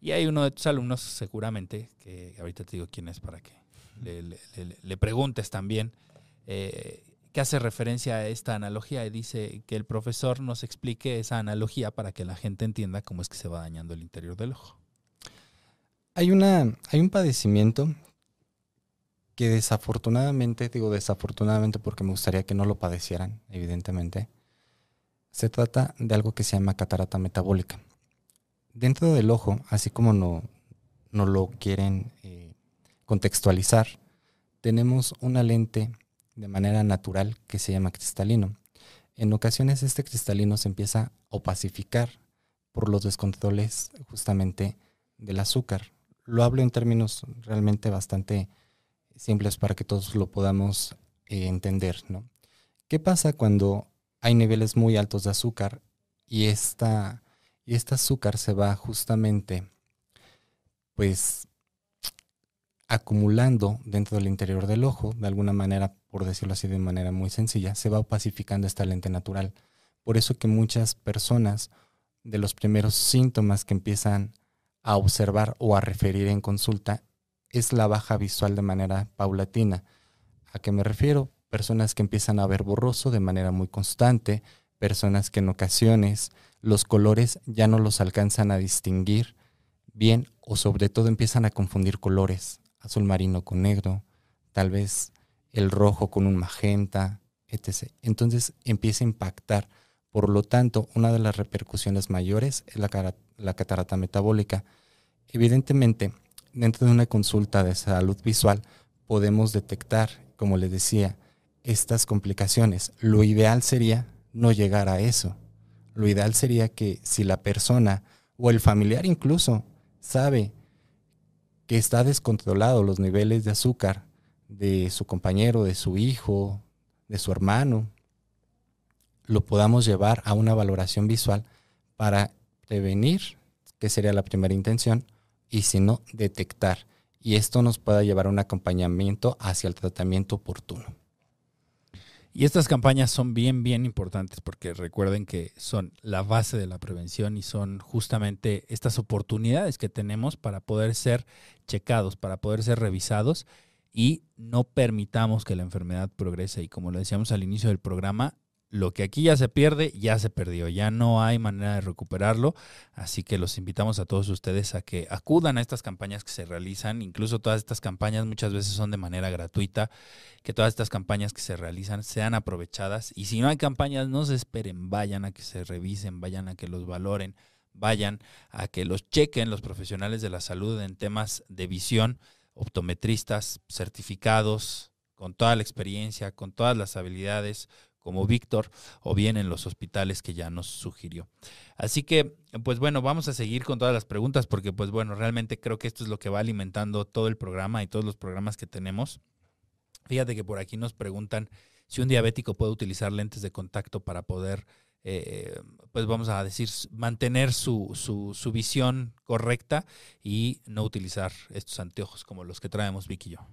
Y hay uno de tus alumnos, seguramente, que ahorita te digo quién es para que le, preguntes también, eh, que hace referencia a esta analogía y dice que el profesor nos explique esa analogía para que la gente entienda cómo es que se va dañando el interior del ojo. Hay, una, hay un padecimiento que desafortunadamente, digo desafortunadamente porque me gustaría que no lo padecieran, evidentemente, se trata de algo que se llama catarata metabólica. Dentro del ojo, así como no, no lo quieren eh, contextualizar, tenemos una lente de manera natural que se llama cristalino. En ocasiones este cristalino se empieza a opacificar por los descontroles justamente del azúcar. Lo hablo en términos realmente bastante simples para que todos lo podamos eh, entender, ¿no? ¿Qué pasa cuando hay niveles muy altos de azúcar y esta, y este azúcar se va justamente, pues, acumulando dentro del interior del ojo, de alguna manera, por decirlo así de manera muy sencilla, se va opacificando esta lente natural. Por eso que muchas personas, de los primeros síntomas que empiezan a observar o a referir en consulta, es la baja visual de manera paulatina. ¿A qué me refiero? Personas que empiezan a ver borroso de manera muy constante, personas que en ocasiones los colores ya no los alcanzan a distinguir bien o sobre todo empiezan a confundir colores, azul marino con negro, tal vez el rojo con un magenta, etc. Entonces empieza a impactar. Por lo tanto, una de las repercusiones mayores es la, la catarata metabólica. Evidentemente, dentro de una consulta de salud visual podemos detectar, como les decía, estas complicaciones. Lo ideal sería no llegar a eso. Lo ideal sería que si la persona o el familiar incluso sabe que está descontrolado los niveles de azúcar de su compañero, de su hijo, de su hermano, lo podamos llevar a una valoración visual para prevenir, que sería la primera intención, y si no, detectar. Y esto nos pueda llevar a un acompañamiento hacia el tratamiento oportuno. Y estas campañas son bien, bien importantes porque recuerden que son la base de la prevención y son justamente estas oportunidades que tenemos para poder ser checados, para poder ser revisados y no permitamos que la enfermedad progrese. Y como lo decíamos al inicio del programa, lo que aquí ya se pierde, ya se perdió, ya no hay manera de recuperarlo, así que los invitamos a todos ustedes a que acudan a estas campañas que se realizan, incluso todas estas campañas muchas veces son de manera gratuita, que todas estas campañas que se realizan sean aprovechadas. Y si no hay campañas, no se esperen, vayan a que se revisen, vayan a que los valoren, vayan a que los chequen los profesionales de la salud en temas de visión, optometristas certificados, con toda la experiencia, con todas las habilidades, como Víctor o bien en los hospitales que ya nos sugirió. Así que, pues bueno, vamos a seguir con todas las preguntas porque, pues bueno, realmente creo que esto es lo que va alimentando todo el programa y todos los programas que tenemos. Fíjate que por aquí nos preguntan si un diabético puede utilizar lentes de contacto para poder, eh, pues vamos a decir, mantener su, su, su, visión correcta y no utilizar estos anteojos como los que traemos Vicky y yo.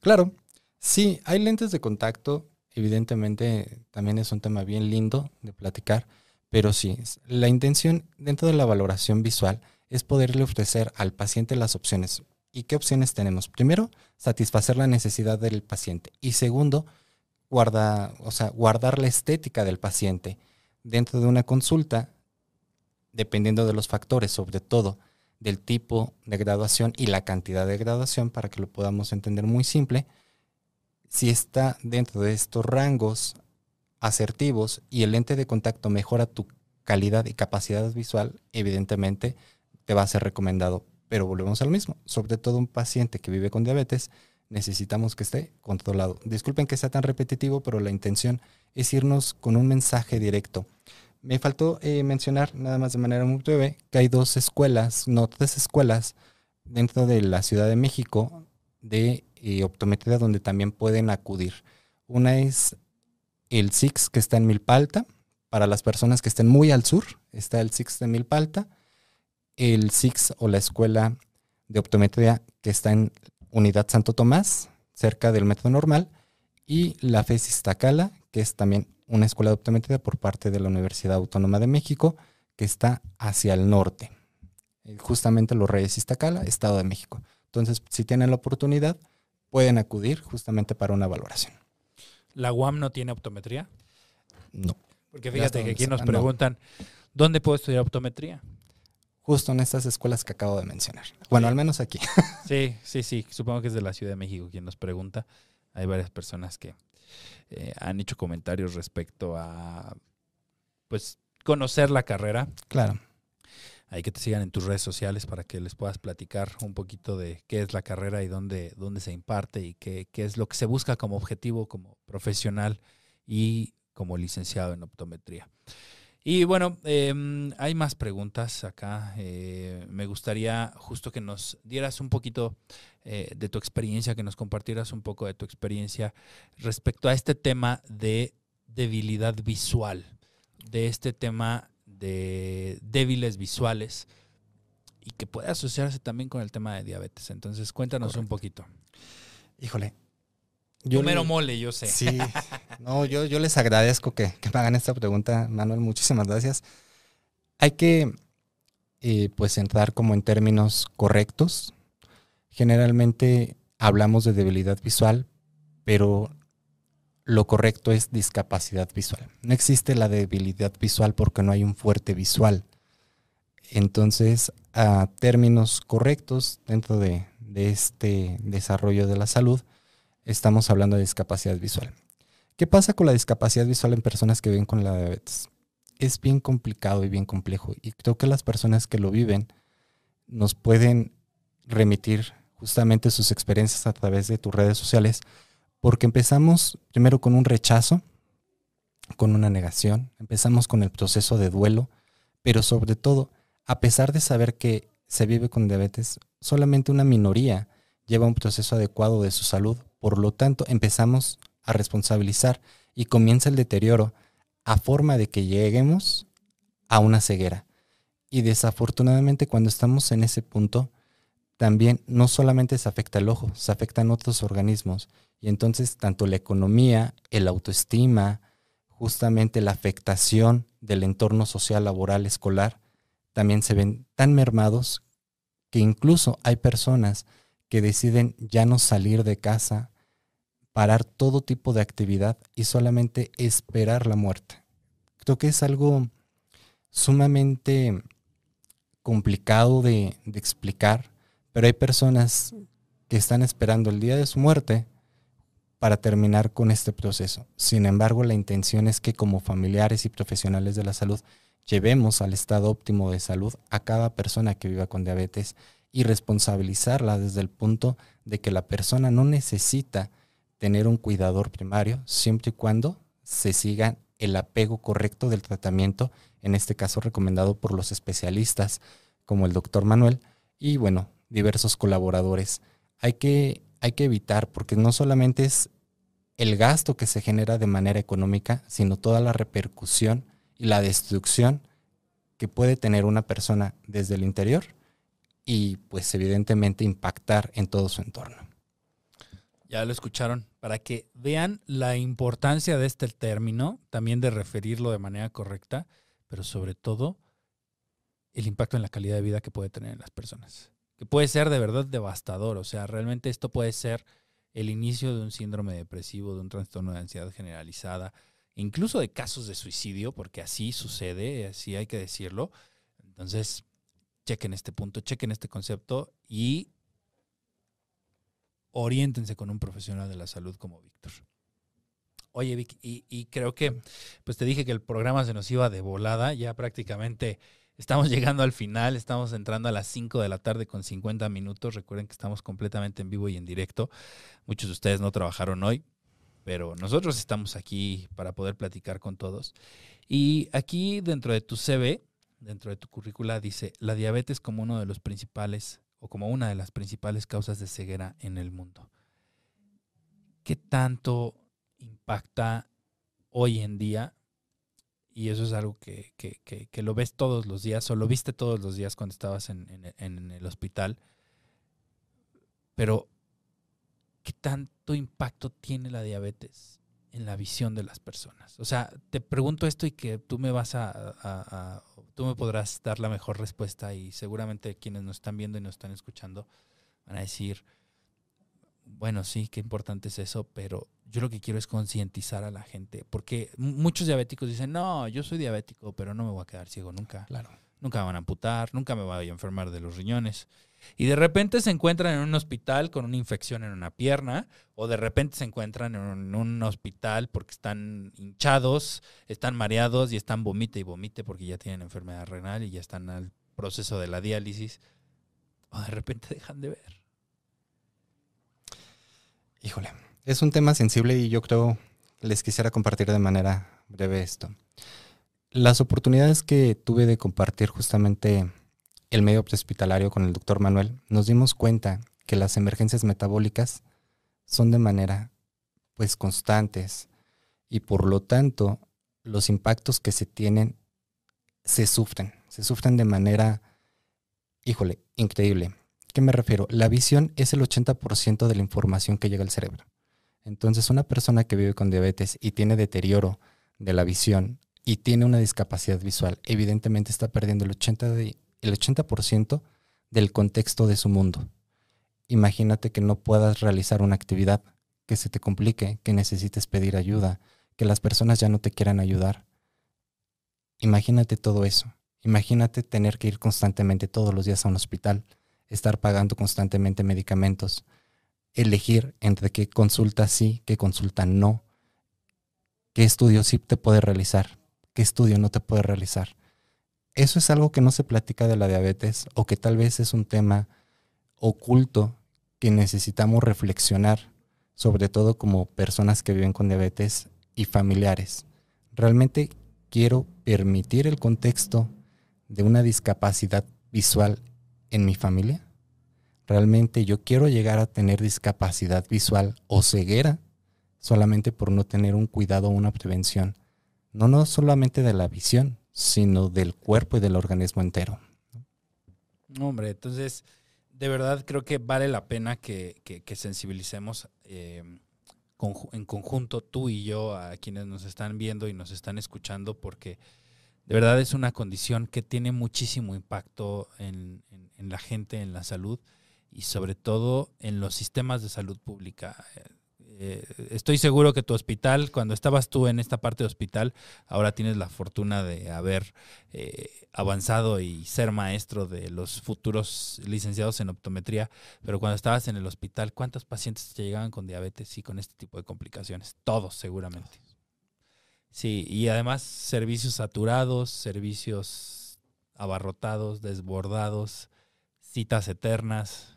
Claro, sí, hay lentes de contacto evidentemente también es un tema bien lindo de platicar, pero sí, la intención dentro de la valoración visual es poderle ofrecer al paciente las opciones. ¿Y qué opciones tenemos? Primero, satisfacer la necesidad del paciente. Y segundo, guarda, o sea, guardar la estética del paciente. Dentro de una consulta, dependiendo de los factores, sobre todo del tipo de graduación y la cantidad de graduación, para que lo podamos entender muy simple, si está dentro de estos rangos asertivos y el lente de contacto mejora tu calidad y capacidad visual, evidentemente te va a ser recomendado. Pero volvemos al mismo, sobre todo un paciente que vive con diabetes, necesitamos que esté controlado. Disculpen que sea tan repetitivo, pero la intención es irnos con un mensaje directo. Me faltó eh, mencionar, nada más de manera muy breve, que hay dos escuelas, no tres escuelas dentro de la Ciudad de México de y optometría donde también pueden acudir. Una es el SIX que está en Milpalta, para las personas que estén muy al sur, está el SIX de Milpalta, el SIX o la Escuela de Optometría que está en Unidad Santo Tomás, cerca del Metro Normal, y la FESIS Tacala, que es también una escuela de optometría por parte de la Universidad Autónoma de México, que está hacia el norte, eh, justamente los Reyes Iztacala, Estado de México. Entonces, si tienen la oportunidad, pueden acudir justamente para una valoración. ¿La UAM no tiene optometría? No. Porque fíjate que aquí nos preguntan, ¿dónde puedo estudiar optometría? Justo en estas escuelas que acabo de mencionar. Bueno, al menos aquí. <laughs> Sí, sí, sí. Supongo que es de la Ciudad de México quien nos pregunta. Hay varias personas que eh, han hecho comentarios respecto a, pues, conocer la carrera. Claro ahí que te sigan en tus redes sociales para que les puedas platicar un poquito de qué es la carrera y dónde, dónde se imparte y qué, qué es lo que se busca como objetivo, como profesional y como licenciado en optometría. Y bueno, em, hay más preguntas acá. Eh, me gustaría justo que nos dieras un poquito eh, de tu experiencia, que nos compartieras un poco de tu experiencia respecto a este tema de debilidad visual, de este tema de débiles visuales y que puede asociarse también con el tema de diabetes. Entonces, cuéntanos un poquito. Híjole. Yo Número mole, yo sé. Sí. No, yo, yo les agradezco que, me hagan esta pregunta, Manuel. Muchísimas gracias. Hay que, eh, pues, entrar como en términos correctos. Generalmente hablamos de debilidad visual, pero lo correcto es discapacidad visual. No existe la debilidad visual porque no hay un fuerte visual. Entonces, a términos correctos dentro de, este desarrollo de la salud, estamos hablando de discapacidad visual. ¿Qué pasa con la discapacidad visual en personas que viven con la diabetes? Es bien complicado y bien complejo. Y creo que las personas que lo viven nos pueden remitir justamente sus experiencias a través de tus redes sociales porque empezamos primero con un rechazo, con una negación, empezamos con el proceso de duelo, pero sobre todo a pesar de saber que se vive con diabetes, solamente una minoría lleva un proceso adecuado de su salud. Por lo tanto, empezamos a responsabilizar y comienza el deterioro a forma de que lleguemos a una ceguera. Y desafortunadamente cuando estamos en ese punto, también no solamente se afecta el ojo, se afectan otros organismos. Y entonces tanto la economía, el autoestima, justamente la afectación del entorno social, laboral, escolar, también se ven tan mermados que incluso hay personas que deciden ya no salir de casa, parar todo tipo de actividad y solamente esperar la muerte. Creo que es algo sumamente complicado de, de explicar, pero hay personas que están esperando el día de su muerte para terminar con este proceso. Sin embargo, la intención es que como familiares y profesionales de la salud llevemos al estado óptimo de salud a cada persona que viva con diabetes y responsabilizarla desde el punto de que la persona no necesita tener un cuidador primario siempre y cuando se siga el apego correcto del tratamiento, en este caso recomendado por los especialistas como el doctor Manuel y bueno, diversos colaboradores. Hay que, hay que evitar, porque no solamente es el gasto que se genera de manera económica, sino toda la repercusión y la destrucción que puede tener una persona desde el interior y pues evidentemente impactar en todo su entorno. Ya lo escucharon, para que vean la importancia de este término, también de referirlo de manera correcta, pero sobre todo el impacto en la calidad de vida que puede tener en las personas, que puede ser de verdad devastador, o sea, realmente esto puede ser el inicio de un síndrome depresivo, de un trastorno de ansiedad generalizada, incluso de casos de suicidio, porque así sucede, así hay que decirlo. Entonces, chequen este punto, chequen este concepto y oriéntense con un profesional de la salud como Víctor. Oye, Vic, y, creo que, pues te dije que el programa se nos iba de volada, ya prácticamente estamos llegando al final, estamos entrando a las 5 de la tarde con 50 minutos, recuerden que estamos completamente en vivo y en directo, muchos de ustedes no trabajaron hoy, pero nosotros estamos aquí para poder platicar con todos. Y aquí dentro de tu CV, dentro de tu currícula, dice la diabetes como uno de los principales o como una de las principales causas de ceguera en el mundo. ¿Qué tanto impacta hoy en día? Y eso es algo que, lo ves todos los días, o lo viste todos los días cuando estabas en, en el hospital. Pero ¿qué tanto impacto tiene la diabetes en la visión de las personas? O sea, te pregunto esto y que tú me vas a, tú me podrás dar la mejor respuesta y seguramente quienes nos están viendo y nos están escuchando van a decir, bueno, sí, qué importante es eso, pero yo lo que quiero es concientizar a la gente, porque muchos diabéticos dicen, no, yo soy diabético, pero no me voy a quedar ciego nunca. Claro. Nunca me van a amputar, nunca me voy a enfermar de los riñones. Y de repente se encuentran en un hospital con una infección en una pierna, o de repente se encuentran en un, hospital porque están hinchados, están mareados y están vomite y vomite porque ya tienen enfermedad renal y ya están al proceso de la diálisis, o de repente dejan de ver. Híjole, es un tema sensible y yo creo les quisiera compartir de manera breve esto. Las oportunidades que tuve de compartir justamente el medio hospitalario con el doctor Manuel, nos dimos cuenta que las emergencias metabólicas son de manera pues constantes y por lo tanto los impactos que se tienen se sufren, se sufren de manera, híjole, increíble. ¿Qué me refiero? La visión es el 80% de la información que llega al cerebro. Entonces una persona que vive con diabetes y tiene deterioro de la visión y tiene una discapacidad visual, evidentemente está perdiendo el 80%, de, el 80 del contexto de su mundo. Imagínate que no puedas realizar una actividad, que se te complique, que necesites pedir ayuda, que las personas ya no te quieran ayudar. Imagínate todo eso. Imagínate tener que ir constantemente todos los días a un hospital, estar pagando constantemente medicamentos, elegir entre qué consulta sí, qué consulta no, qué estudio sí te puede realizar, qué estudio no te puede realizar. Eso es algo que no se platica de la diabetes o que tal vez es un tema oculto que necesitamos reflexionar, sobre todo como personas que viven con diabetes y familiares. Realmente quiero permitir el contexto de una discapacidad visual en mi familia? ¿Realmente yo quiero llegar a tener discapacidad visual o ceguera solamente por no tener un cuidado o una prevención? No, no solamente de la visión, sino del cuerpo y del organismo entero. Hombre, entonces, de verdad creo que vale la pena que, sensibilicemos eh, en conjunto tú y yo a quienes nos están viendo y nos están escuchando, porque de verdad es una condición que tiene muchísimo impacto en, la gente, en la salud y sobre todo en los sistemas de salud pública. Eh, estoy seguro que tu hospital, cuando estabas tú en esta parte de hospital, ahora tienes la fortuna de haber eh, avanzado y ser maestro de los futuros licenciados en optometría, pero cuando estabas en el hospital, ¿cuántos pacientes te llegaban con diabetes y con este tipo de complicaciones? Todos, seguramente. Sí, y además servicios saturados, servicios abarrotados, desbordados, citas eternas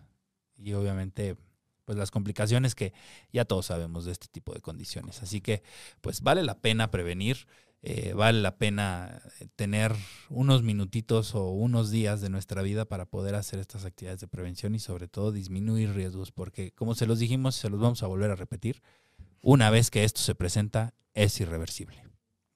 y obviamente pues las complicaciones que ya todos sabemos de este tipo de condiciones. Así que pues vale la pena prevenir, eh, vale la pena eh, tener unos minutitos o unos días de nuestra vida para poder hacer estas actividades de prevención y sobre todo disminuir riesgos, porque como se los dijimos, se los vamos a volver a repetir, una vez que esto se presenta es irreversible.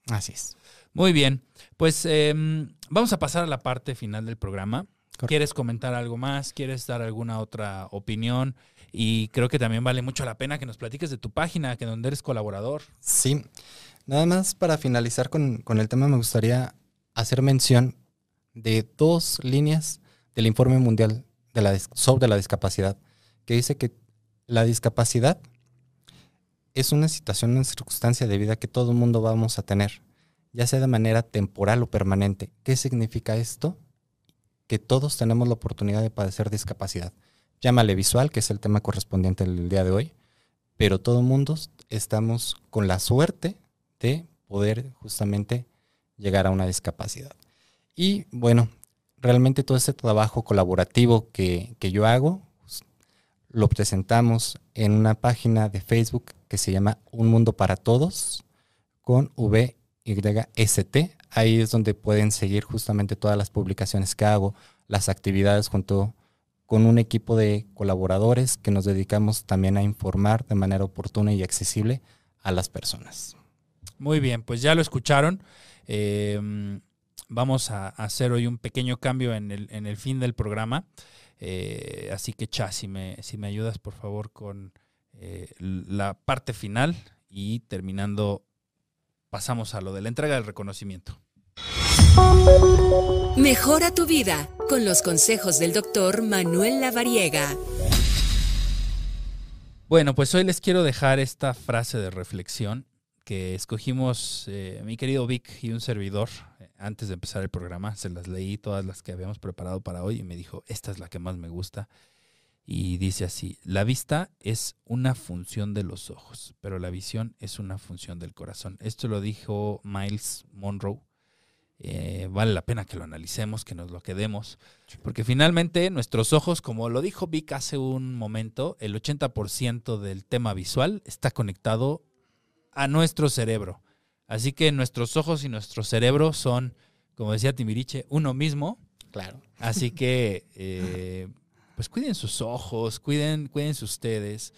Así es. Muy bien, pues em, vamos a pasar a la parte final del programa. ¿Quieres comentar algo más? ¿Quieres dar alguna otra opinión? Y creo que también vale mucho la pena que nos platiques de tu página, que donde eres colaborador. Sí, nada más para finalizar con, el tema me gustaría hacer mención de dos líneas del informe mundial de la, sobre la discapacidad, que dice que la discapacidad es una situación, una circunstancia de vida que todo el mundo vamos a tener, ya sea de manera temporal o permanente. ¿Qué significa esto? Que todos tenemos la oportunidad de padecer discapacidad llámale visual, que es el tema correspondiente del día de hoy, pero todo mundo estamos con la suerte de poder justamente llegar a una discapacidad. Y bueno, realmente todo ese trabajo colaborativo que, yo hago, pues, lo presentamos en una página de Facebook que se llama Un Mundo para Todos, con VYST. Ahí es donde pueden seguir justamente todas las publicaciones que hago, las actividades junto con un equipo de colaboradores que nos dedicamos también a informar de manera oportuna y accesible a las personas. Muy bien, pues ya lo escucharon. Em, vamos a hacer hoy un pequeño cambio en el, fin del programa. Eh, así que, Cha, si me, si me ayudas por favor con eh, la parte final y terminando, pasamos a lo de la entrega del reconocimiento. Mejora tu vida con los consejos del doctor Manuel Lavariega. Bueno, pues hoy les quiero dejar esta frase de reflexión que escogimos eh, mi querido Vic y un servidor eh, antes de empezar el programa. Se las leí todas las que habíamos preparado para hoy y me dijo, esta es la que más me gusta. Y dice así, la vista es una función de los ojos, pero la visión es una función del corazón. Esto lo dijo Miles Monroe eh, vale la pena que lo analicemos, que nos lo quedemos, porque finalmente nuestros ojos, como lo dijo Vic hace un momento, el 80% del tema visual está conectado a nuestro cerebro. Así que nuestros ojos y nuestro cerebro son, como decía Timiriche, uno mismo. Claro. Así que, eh, pues cuiden sus ojos, cuiden, cuídense ustedes,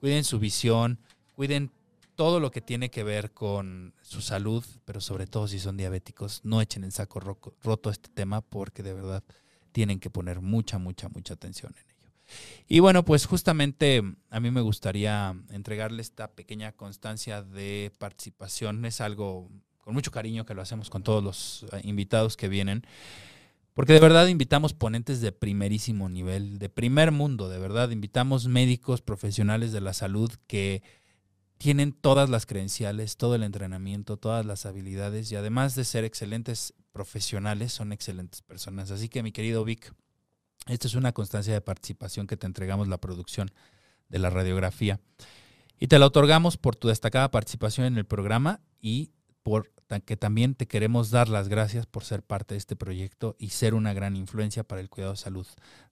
cuiden su visión, cuiden todo lo que tiene que ver con su salud, pero sobre todo si son diabéticos, no echen en saco roto este tema porque de verdad tienen que poner mucha, mucha, mucha atención en ello. Y bueno, pues justamente a mí me gustaría entregarle esta pequeña constancia de participación. Es algo con mucho cariño que lo hacemos con todos los eh, invitados que vienen. Porque de verdad invitamos ponentes de primerísimo nivel, de primer mundo, de verdad. Invitamos médicos profesionales de la salud que tienen todas las credenciales, todo el entrenamiento, todas las habilidades y además de ser excelentes profesionales, son excelentes personas. Así que mi querido Vic, esta es una constancia de participación que te entregamos la producción de la radiografía y te la otorgamos por tu destacada participación en el programa y por que también te queremos dar las gracias por ser parte de este proyecto y ser una gran influencia para el cuidado de salud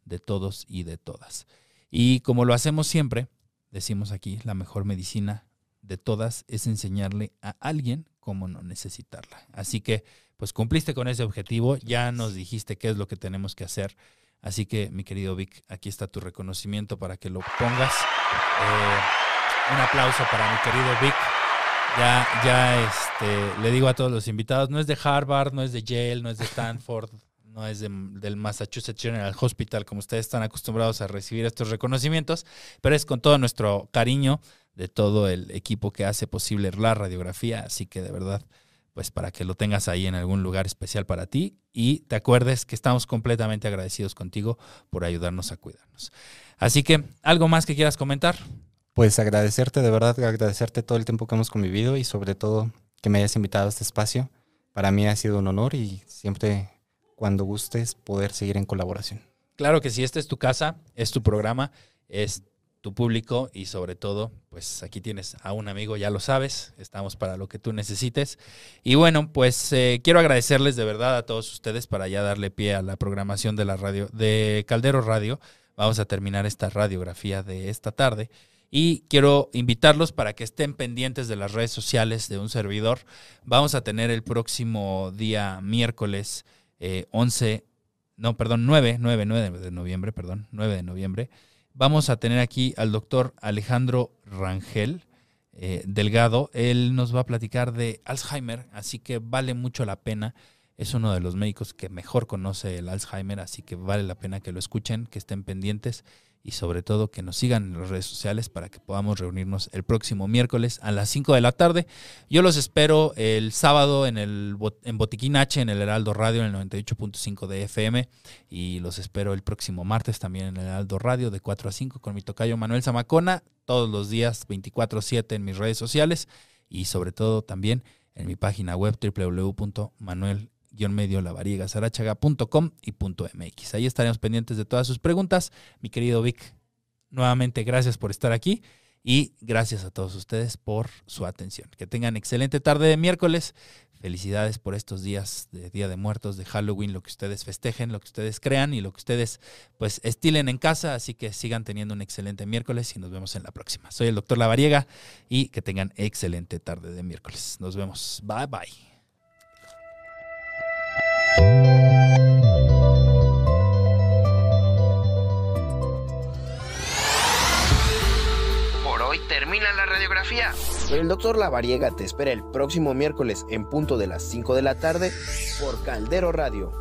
de todos y de todas. Y como lo hacemos siempre, decimos aquí, la mejor medicina de todas es enseñarle a alguien cómo no necesitarla. Así que, pues cumpliste con ese objetivo, ya nos dijiste qué es lo que tenemos que hacer. Así que, mi querido Vic, aquí está tu reconocimiento para que lo pongas. Eh, un aplauso para mi querido Vic. Ya, ya este, le digo a todos los invitados, no es de Harvard, no es de Yale, no es de Stanford, no es del Massachusetts General Hospital, como ustedes están acostumbrados a recibir estos reconocimientos, pero es con todo nuestro cariño de todo el equipo que hace posible la radiografía, así que de verdad, pues para que lo tengas ahí en algún lugar especial para ti y te acuerdes que estamos completamente agradecidos contigo por ayudarnos a cuidarnos. Así que, ¿algo más que quieras comentar? Pues agradecerte, de verdad, agradecerte todo el tiempo que hemos convivido y sobre todo que me hayas invitado a este espacio. Para mí ha sido un honor y siempre cuando gustes poder seguir en colaboración. Claro que sí, esta es tu casa, es tu programa, es tu público y sobre todo, pues aquí tienes a un amigo, ya lo sabes, estamos para lo que tú necesites. Y bueno, pues eh, quiero agradecerles de verdad a todos ustedes para ya darle pie a la programación de la radio, de Caldero Radio. Vamos a terminar esta radiografía de esta tarde. Y quiero invitarlos para que estén pendientes de las redes sociales de un servidor. Vamos a tener el próximo día miércoles 11, eh, no, perdón, 9, 9, 9 de noviembre, perdón, 9 de noviembre. Vamos a tener aquí al doctor Alejandro Rangel eh, Delgado. Él nos va a platicar de Alzheimer, así que vale mucho la pena. Es uno de los médicos que mejor conoce el Alzheimer, así que vale la pena que lo escuchen, que estén pendientes y sobre todo que nos sigan en las redes sociales para que podamos reunirnos el próximo miércoles a las 5 de la tarde. Yo los espero el sábado en el en Botiquín H, en el Heraldo Radio, en el 98.5 de FM y los espero el próximo martes también en el Heraldo Radio de 4 a 5 con mi tocayo Manuel Zamacona, todos los días 24/7 en mis redes sociales y sobre todo también en mi página web www.manuel lavariegasarachaga.com y .mx. Ahí estaremos pendientes de todas sus preguntas. Mi querido Vic, nuevamente gracias por estar aquí y gracias a todos ustedes por su atención. Que tengan excelente tarde de miércoles. Felicidades por estos días de Día de Muertos, de Halloween, lo que ustedes festejen, lo que ustedes crean y lo que ustedes pues estilen en casa. Así que sigan teniendo un excelente miércoles y nos vemos en la próxima. Soy el doctor Lavariega y que tengan excelente tarde de miércoles. Nos vemos. Bye bye. Por hoy termina la radiografía. El doctor Lavariega te espera el próximo miércoles en punto de las 5 de la tarde por Caldero Radio